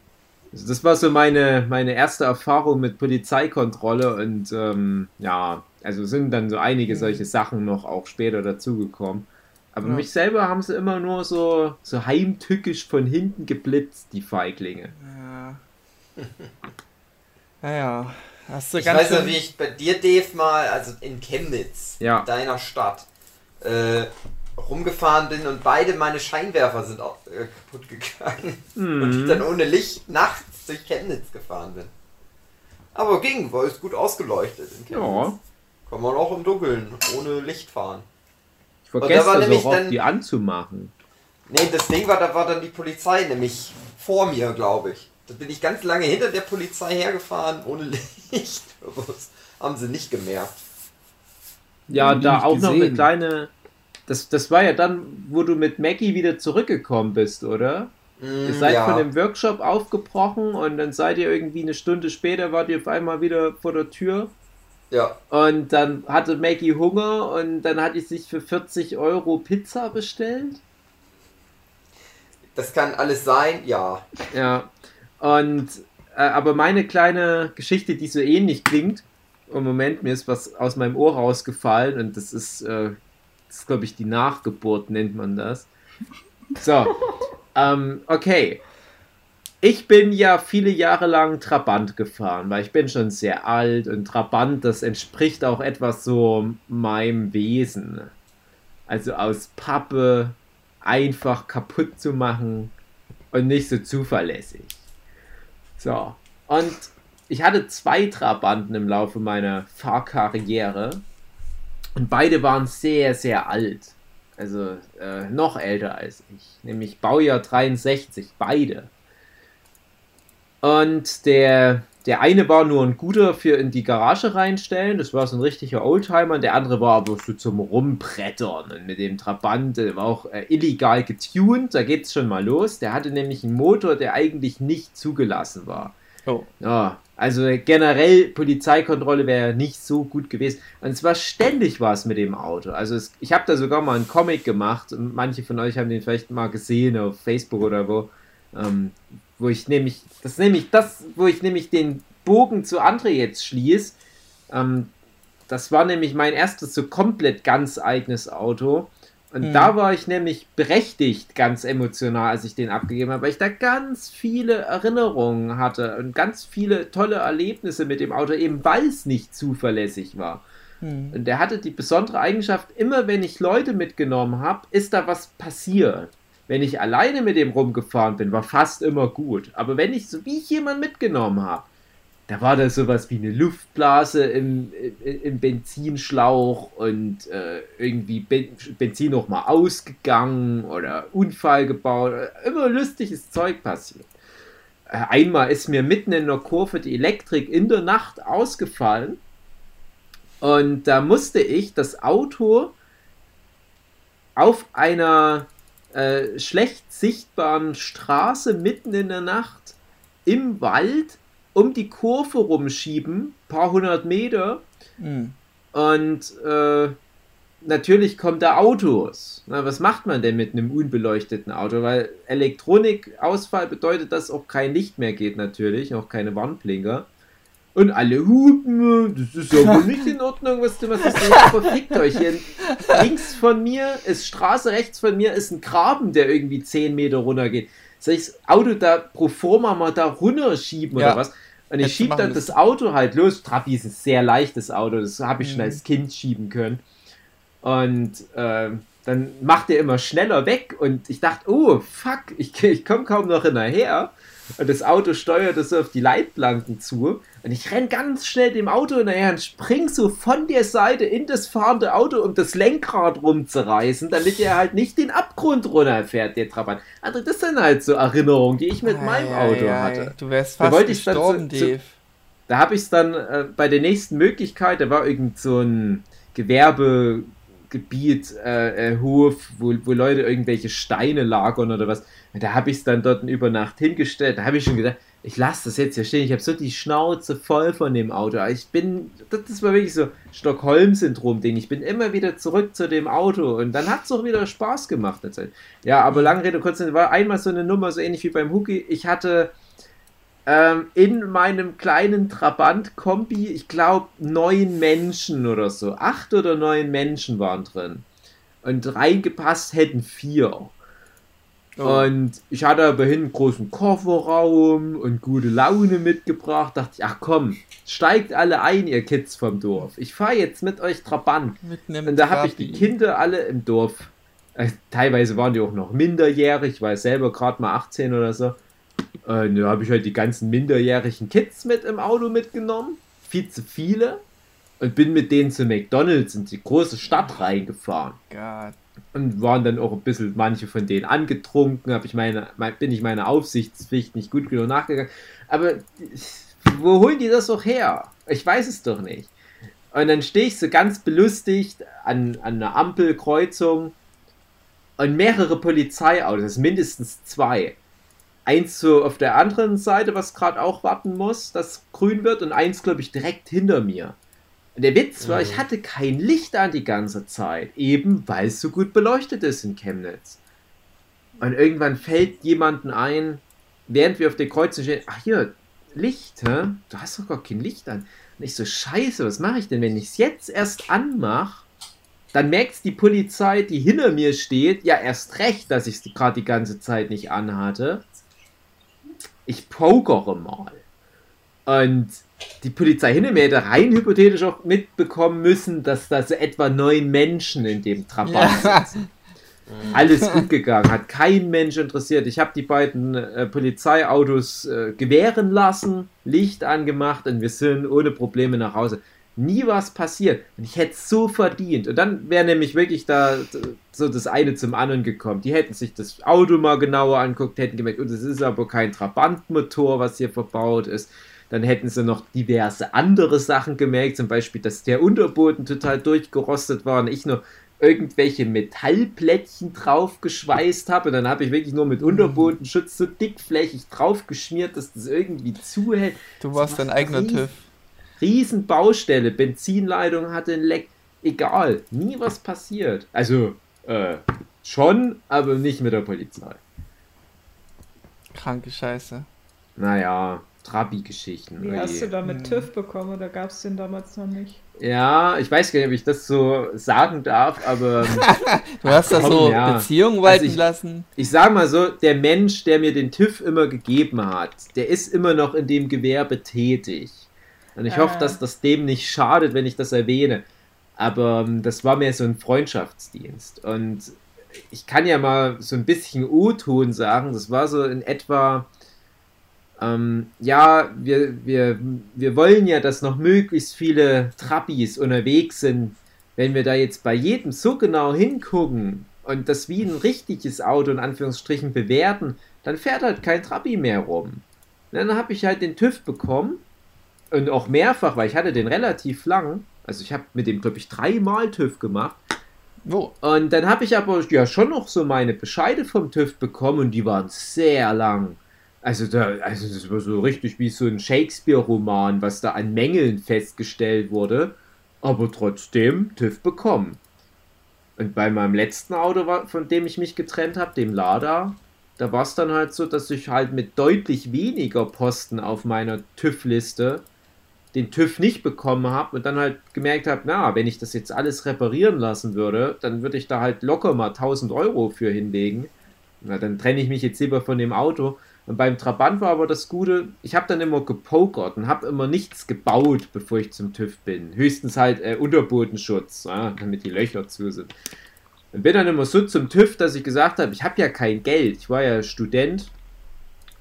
Also das war so meine, meine erste Erfahrung mit Polizeikontrolle und ähm, ja, also sind dann so einige solche Sachen noch auch später dazugekommen. Aber Ja. mich selber haben sie immer nur so, so heimtückisch von hinten geblitzt, die Feiglinge. Ja. Naja. Hast du Ich ganz weiß noch, wie ich bei dir, Dave, mal, also in Chemnitz, Ja. in deiner Stadt, äh, rumgefahren bin und beide meine Scheinwerfer sind auch, äh, kaputt gegangen. Und ich dann ohne Licht nachts durch Chemnitz gefahren bin. Aber ging, war es gut ausgeleuchtet in Chemnitz. Ja. Kann man auch im Dunkeln ohne Licht fahren. Ich vergesse war das nämlich auch oft, dann- die anzumachen. Nee, das Ding war, da war dann die Polizei nämlich vor mir, glaube ich. Da bin ich ganz lange hinter der Polizei hergefahren, ohne Licht. Das haben sie nicht gemerkt. Ja, da auch noch eine gesehen. kleine. Das, das war ja dann, wo du mit Maggie wieder zurückgekommen bist, oder? Ihr Mm, seid ja. von dem Workshop aufgebrochen und dann seid ihr irgendwie eine Stunde später, wart ihr auf einmal wieder vor der Tür. Ja, Und dann hatte Maggie Hunger und dann hat die sich für 40 Euro Pizza bestellt. das kann alles sein, ja. Ja. Und äh, aber meine kleine Geschichte, die so ähnlich klingt, im Moment, mir ist was aus meinem Ohr rausgefallen und das ist, äh, das ist glaube ich, die Nachgeburt, nennt man das. So. ähm, okay. Ich bin ja viele Jahre lang Trabant gefahren, weil ich bin schon sehr alt und Trabant, das entspricht auch etwas so meinem Wesen. Also aus Pappe einfach kaputt zu machen und nicht so zuverlässig. So. Und ich hatte zwei Trabanten im Laufe meiner Fahrkarriere und beide waren sehr, sehr alt. Also äh, noch älter als ich. Nämlich Baujahr 63, beide. Und der, der eine war nur ein guter für in die Garage reinstellen. Das war so ein richtiger Oldtimer. Und der andere war aber so zum Rumbrettern. Und mit dem Trabant, der war auch äh, illegal getuned. Da geht's schon mal los. Der hatte nämlich einen Motor, der eigentlich nicht zugelassen war. Oh. Ja, also generell Polizeikontrolle wäre nicht so gut gewesen. Und zwar ständig war es mit dem Auto. Also es, ich habe da sogar mal einen Comic gemacht. Und manche von euch haben den vielleicht mal gesehen auf Facebook oder wo. Ähm, wo ich nämlich, das nämlich das, wo ich nämlich den Bogen zu André jetzt schließe. Ähm, das war nämlich mein erstes so komplett ganz eigenes Auto. Und Mhm. da war ich nämlich berechtigt ganz emotional, als ich den abgegeben habe, weil ich da ganz viele Erinnerungen hatte und ganz viele tolle Erlebnisse mit dem Auto, eben weil es nicht zuverlässig war. Hm. Und der hatte die besondere Eigenschaft, immer wenn ich Leute mitgenommen habe, ist da was passiert. Wenn ich alleine mit dem rumgefahren bin, war fast immer gut. Aber wenn ich so wie ich jemanden mitgenommen habe, da war da sowas wie eine Luftblase im, im, Benzinschlauch und äh, irgendwie ben, Benzin noch mal ausgegangen oder Unfall gebaut. Immer lustiges Zeug passiert. Äh, einmal ist mir mitten in der Kurve die Elektrik in der Nacht ausgefallen und da musste ich das Auto auf einer äh, schlecht sichtbaren Straße mitten in der Nacht im Wald um die Kurve rumschieben, paar hundert Meter. Hm. Und äh, natürlich kommen da Autos. Na, was macht man denn mit einem unbeleuchteten Auto? Weil Elektronikausfall bedeutet, dass auch kein Licht mehr geht natürlich, auch keine Warnblinker. Und alle hupen, das ist ja wohl nicht in Ordnung, was du was ist. Ja, verfickt euch. Hier links von mir ist Straße, rechts von mir ist ein Graben, der irgendwie 10 Meter runter geht. Soll ich das Auto da pro forma mal da runterschieben Ja. oder was? Und ich Hättest du schieb machen dann das Auto halt los. Trabi ist ein sehr leichtes Auto, das habe ich schon Mhm. als Kind schieben können. Und ähm, dann macht er immer schneller weg und ich dachte, oh fuck, ich, ich komme kaum noch hinterher. Und das Auto steuerte so auf die Leitplanken zu. Und ich renn ganz schnell dem Auto hinterher und spring so von der Seite in das fahrende Auto, um das Lenkrad rumzureißen, damit er halt nicht den Abgrund runterfährt, der Trabant. Also das sind halt so Erinnerungen, die ich mit meinem Ei, Auto ei, hatte. Du wärst Da fast wollte ich dann gestorben, zu- zu- Dave. Da habe ich es dann äh, bei der nächsten Möglichkeit, da war irgend so ein Gewerbegebiet, äh, äh, Hof, wo, wo Leute irgendwelche Steine lagern oder was. Und da habe ich es dann dort über Nacht hingestellt. Da habe ich schon gedacht, ich lasse das jetzt hier stehen. Ich habe so die Schnauze voll von dem Auto. Ich bin, das, war wirklich so Stockholm-Syndrom-Ding. Ich bin immer wieder zurück zu dem Auto und dann hat es auch wieder Spaß gemacht. Ja, aber lange Rede, kurz, war einmal so eine Nummer, so ähnlich wie beim Huki. Ich hatte ähm, in meinem kleinen Trabant-Kombi, ich glaube, neun Menschen oder so. Acht oder neun Menschen waren drin. Und reingepasst hätten vier. Oh. Und ich hatte aber hin einen großen Kofferraum und gute Laune mitgebracht. Dachte ich, ach komm, steigt alle ein, ihr Kids vom Dorf. Ich fahre jetzt mit euch Trabant. Mit Und da habe ich die. Kinder alle im Dorf. Äh, teilweise waren die auch noch minderjährig, ich war selber gerade mal 18 oder so. Und da habe ich halt die ganzen minderjährigen Kids mit im Auto mitgenommen. Viel zu viele. Und bin mit denen zu McDonalds in die große Stadt reingefahren. Gott. Und waren dann auch ein bisschen manche von denen angetrunken. Hab ich meine, mein, bin ich meiner Aufsichtspflicht nicht gut genug nachgegangen. Aber wo holen die das auch her? Ich weiß es doch nicht. Und dann stehe ich so ganz belustigt an, an einer Ampelkreuzung und mehrere Polizeiautos, mindestens zwei. Eins so auf der anderen Seite, was gerade auch warten muss, dass grün wird, und eins, glaube ich, direkt hinter mir. Und der Witz war, ich hatte kein Licht an die ganze Zeit, eben weil es so gut beleuchtet ist in Chemnitz. Und irgendwann fällt jemanden ein, während wir auf der Kreuzung stehen, ach hier, Licht, hä? Du hast doch gar kein Licht an. Und ich so, scheiße, was mache ich denn, wenn ich es jetzt erst anmache? Dann merkt die Polizei, die hinter mir steht, ja erst recht, dass ich es gerade die ganze Zeit nicht anhatte. Ich pokere mal. Und die Polizei hätte rein hypothetisch auch mitbekommen müssen, dass da so etwa neun Menschen in dem Trabant Ja. sitzen. Alles gut gegangen, hat kein Mensch interessiert. Ich habe die beiden äh, Polizeiautos äh, gewähren lassen, Licht angemacht und wir sind ohne Probleme nach Hause. Nie was passiert. Und ich hätte es so verdient. Und dann wäre nämlich wirklich da so das eine zum anderen gekommen. Die hätten sich das Auto mal genauer anguckt, hätten gemerkt, oh, das ist aber kein Trabantmotor, was hier verbaut ist. Dann hätten sie noch diverse andere Sachen gemerkt, zum Beispiel, dass der Unterboden total durchgerostet war und ich nur irgendwelche Metallplättchen drauf geschweißt habe. Und dann habe ich wirklich nur mit Unterbodenschutz so dickflächig drauf geschmiert, dass das irgendwie zuhält. Du warst dein eigener Riesen- TÜV. Riesen Baustelle, Benzinleitung hatte ein Leck. Egal, nie was passiert. Also, äh, schon, aber nicht mit der Polizei. Kranke Scheiße. Naja, Trabi-Geschichten. Wie hast du damit Hm. TÜV bekommen oder gab es den damals noch nicht? Ja, ich weiß gar nicht, ob ich das so sagen darf, aber Du hast da so ja. Beziehungen walten Also ich- lassen. ich sag mal so, der Mensch, der mir den TÜV immer gegeben hat, der ist immer noch in dem Gewerbe tätig. Und ich Ah. hoffe, dass das dem nicht schadet, wenn ich das erwähne. Aber ähm, das war mir so ein Freundschaftsdienst. Und ich kann ja mal so ein bisschen O-Ton sagen. Das war so in etwa, ähm, ja, wir, wir, wir wollen ja, dass noch möglichst viele Trappis unterwegs sind. Wenn wir da jetzt bei jedem so genau hingucken und das wie ein richtiges Auto in Anführungsstrichen bewerten, dann fährt halt kein Trabi mehr rum. Dann habe ich halt den TÜV bekommen und auch mehrfach, weil ich hatte den relativ lang. Also ich habe mit dem, glaube ich, dreimal TÜV gemacht. Wo? Und dann habe ich aber ja schon noch so meine Bescheide vom TÜV bekommen und die waren sehr lang. Also, da, also das war so richtig wie so ein Shakespeare-Roman, was da an Mängeln festgestellt wurde, aber trotzdem TÜV bekommen. Und bei meinem letzten Auto, von dem ich mich getrennt habe, dem Lada, da war es dann halt so, dass ich halt mit deutlich weniger Posten auf meiner TÜV-Liste den TÜV nicht bekommen habe und dann halt gemerkt habe, na, wenn ich das jetzt alles reparieren lassen würde, dann würde ich da halt locker mal 1000 Euro für hinlegen. Na, dann trenne ich mich jetzt lieber von dem Auto. Und beim Trabant war aber das Gute, ich habe dann immer gepokert und habe immer nichts gebaut, bevor ich zum TÜV bin. Höchstens halt äh, Unterbodenschutz, ja, damit die Löcher zu sind. Und bin dann immer so zum TÜV, dass ich gesagt habe, ich habe ja kein Geld. Ich war ja Student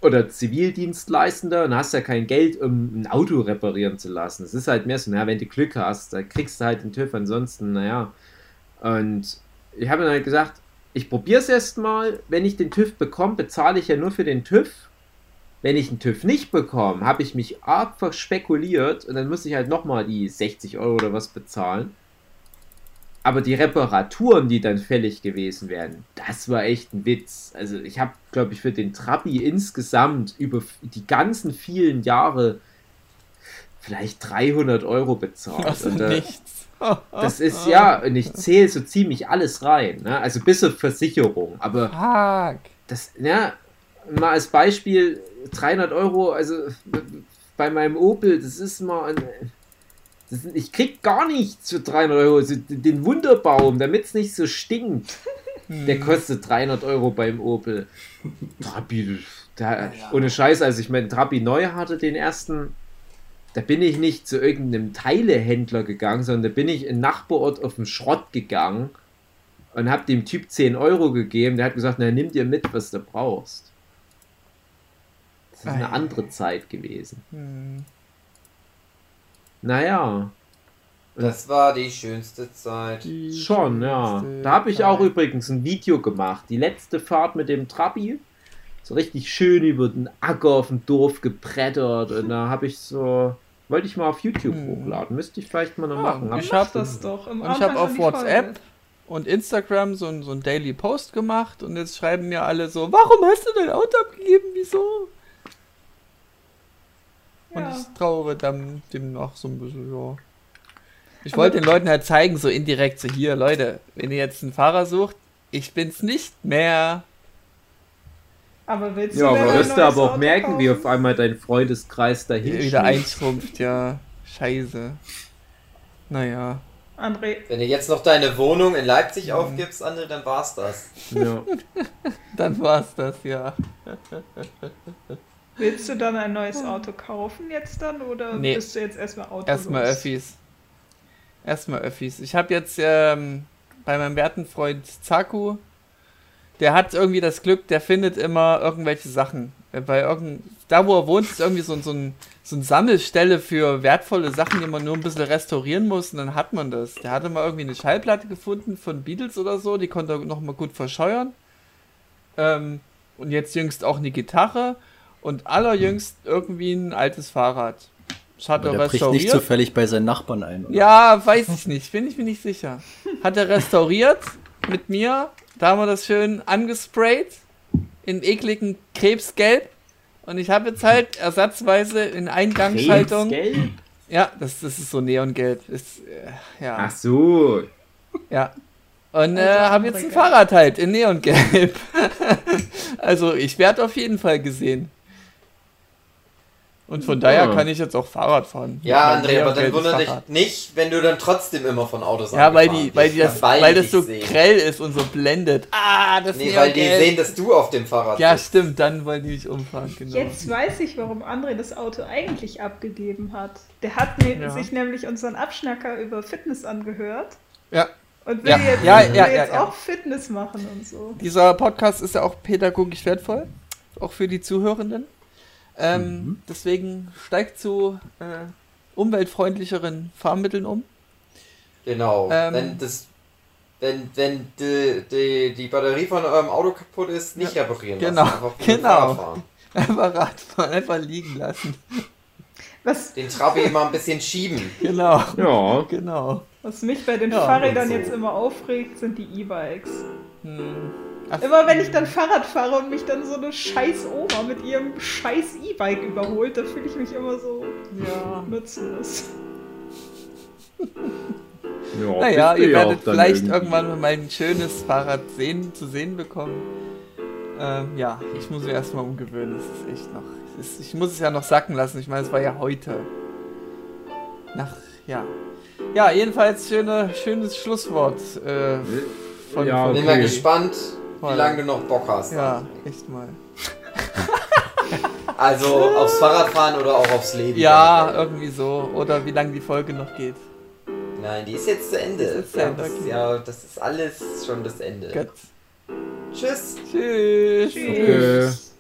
oder Zivildienstleistender und hast ja kein Geld, um ein Auto reparieren zu lassen. Es ist halt mehr so, naja, wenn du Glück hast, da kriegst du halt den TÜV, ansonsten, naja. Und ich habe dann halt gesagt, ich probiere es erst mal. Wenn ich den TÜV bekomme, bezahle ich ja nur für den TÜV. Wenn ich einen TÜV nicht bekomme, habe ich mich arg verspekuliert und dann muss ich halt nochmal die 60 Euro oder was bezahlen. Aber die Reparaturen, die dann fällig gewesen wären, das war echt ein Witz. Also ich habe, glaube ich, für den Trabi insgesamt über die ganzen vielen Jahre vielleicht 300 Euro bezahlt. Also Und, nichts. das ist ja, und ich zähle so ziemlich alles rein. Ne? Also bis auf Versicherung. Aber Fuck. das, ja, mal als Beispiel, 300 Euro, also bei meinem Opel, das ist mal, ein, das, ich krieg gar nichts für 300 Euro. Also den Wunderbaum, damit es nicht so stinkt, der kostet 300 Euro beim Opel. Trabi, da, ohne Scheiß, als ich meinen Trabi neu hatte, den ersten, da bin ich nicht zu irgendeinem Teilehändler gegangen, sondern da bin ich in Nachbarort auf den Schrott gegangen und habe dem Typ 10 Euro gegeben. Der hat gesagt, na, nimm dir mit, was du brauchst. Das ist eine Ei. andere Zeit gewesen. Hm. Naja, Das war die schönste Zeit. Die schon, ja. Da habe ich auch übrigens ein Video gemacht. Die letzte Fahrt mit dem Trabi. So richtig schön über den Acker auf dem Dorf gebrettert. Und da habe ich so. Wollte ich mal auf YouTube Hm. hochladen. Müsste ich vielleicht mal noch Ja, machen. ich Aber- hab- das doch. Im Und ich habe auf WhatsApp Folge. und Instagram so ein, so ein Daily Post gemacht und jetzt schreiben mir alle so, warum hast du dein Auto abgegeben? Wieso? Und Ja. ich trauere dann dem noch so ein bisschen, ja. Ich wollte den Leuten halt zeigen, so indirekt, so hier, Leute, wenn ihr jetzt einen Fahrer sucht, ich bin's nicht mehr. Aber willst Ja, du denn aber wirst du aber auch Auto merken, wie kaufen? auf einmal dein Freundeskreis dahin Wieder einschrumpft, ja. Scheiße. Naja. André, Wenn du jetzt noch deine Wohnung in Leipzig aufgibst, André, dann war's das. Ja. Dann war's das, ja. willst du dann ein neues Auto kaufen jetzt dann oder Nee. bist du jetzt erstmal Auto Erstmal Öffis. Erstmal Öffis. Ich habe jetzt ähm, bei meinem werten Freund Zaku, der hat irgendwie das Glück, der findet immer irgendwelche Sachen. Äh, Bei irgend, da wo er wohnt, ist irgendwie so, so, ein, so eine Sammelstelle für wertvolle Sachen, die man nur ein bisschen restaurieren muss und dann hat man das. Der hatte mal irgendwie eine Schallplatte gefunden von Beatles oder so, die konnte er nochmal gut verscheuern. Ähm, und jetzt jüngst auch eine Gitarre und allerjüngst irgendwie ein altes Fahrrad. Das hat Aber er der bricht nicht zufällig bei seinen Nachbarn ein. Oder? Ja, weiß ich nicht, bin ich mir nicht sicher. Hat er restauriert mit mir. Da haben wir das schön angesprayt in ekligen Krebsgelb. Und ich habe jetzt halt ersatzweise in Eingangsschaltung. Krebsgelb? Ja, das, das ist so Neongelb. Ist, äh, ja, Ach so. ja. Und äh, Also habe jetzt ein. Fahrrad halt in Neongelb. also ich werde auf jeden Fall gesehen. Und von daher Ja. kann ich jetzt auch Fahrrad fahren. Ja, André, aber dann wundere dich nicht, wenn du dann trotzdem immer von Autos Ja, weil die, weil die das, weil weil die das so dich sehen. grell ist und so blendet. Ah, das Nee, weil die Neongelb. sehen, dass du auf dem Fahrrad Ja, bist. stimmt, dann wollen die mich umfahren, genau. Jetzt weiß ich, warum André das Auto eigentlich abgegeben hat. Der hat ne Ja. sich nämlich unseren Abschnacker über Fitness angehört Ja, und will Ja. jetzt, Ja, will ja, jetzt ja, ja. auch Fitness machen und so. dieser Podcast ist ja auch pädagogisch wertvoll, auch für die Zuhörenden. Ähm, Mhm. Deswegen steigt zu äh, umweltfreundlicheren Fahrmitteln um. Genau. Ähm. wenn das, wenn, wenn die, die, die Batterie von eurem Auto kaputt ist, nicht reparieren genau, lassen. Einfach genau. Fahrrad fahren. Einfach Radfahren, einfach liegen lassen. Was, Den Trabi mal ein bisschen schieben. Genau, Ja. genau. was mich bei den Ja, Fahrrädern so. jetzt immer aufregt, sind die E-Bikes. Hm. Ach, Immer wenn ich dann Fahrrad fahre und mich dann so eine scheiß Oma mit ihrem scheiß E-Bike überholt, da fühle ich mich immer so ja. nutzlos. Ja, Naja, ihr ja werdet vielleicht irgendwie. irgendwann mal ein schönes Fahrrad sehen, zu sehen bekommen. Ähm, ja, ich muss mich erstmal umgewöhnen. Das ist echt noch. Es ist, ich muss es ja noch sacken lassen. Ich meine, es war ja heute. Nach, ja. Ja, jedenfalls schöne, schönes Schlusswort. Äh, von, Ja, von Bin mal gespannt, wie lange du noch Bock hast. Ja, echt mal. Also aufs Fahrradfahren oder auch aufs Leben. Ja, irgendwie so. Oder wie lange die Folge noch geht. Nein, die ist jetzt zu Ende. Die ist ja, das, okay. ja, das ist alles schon das Ende. Gut. Tschüss. Tschüss. Tschüss. Äh,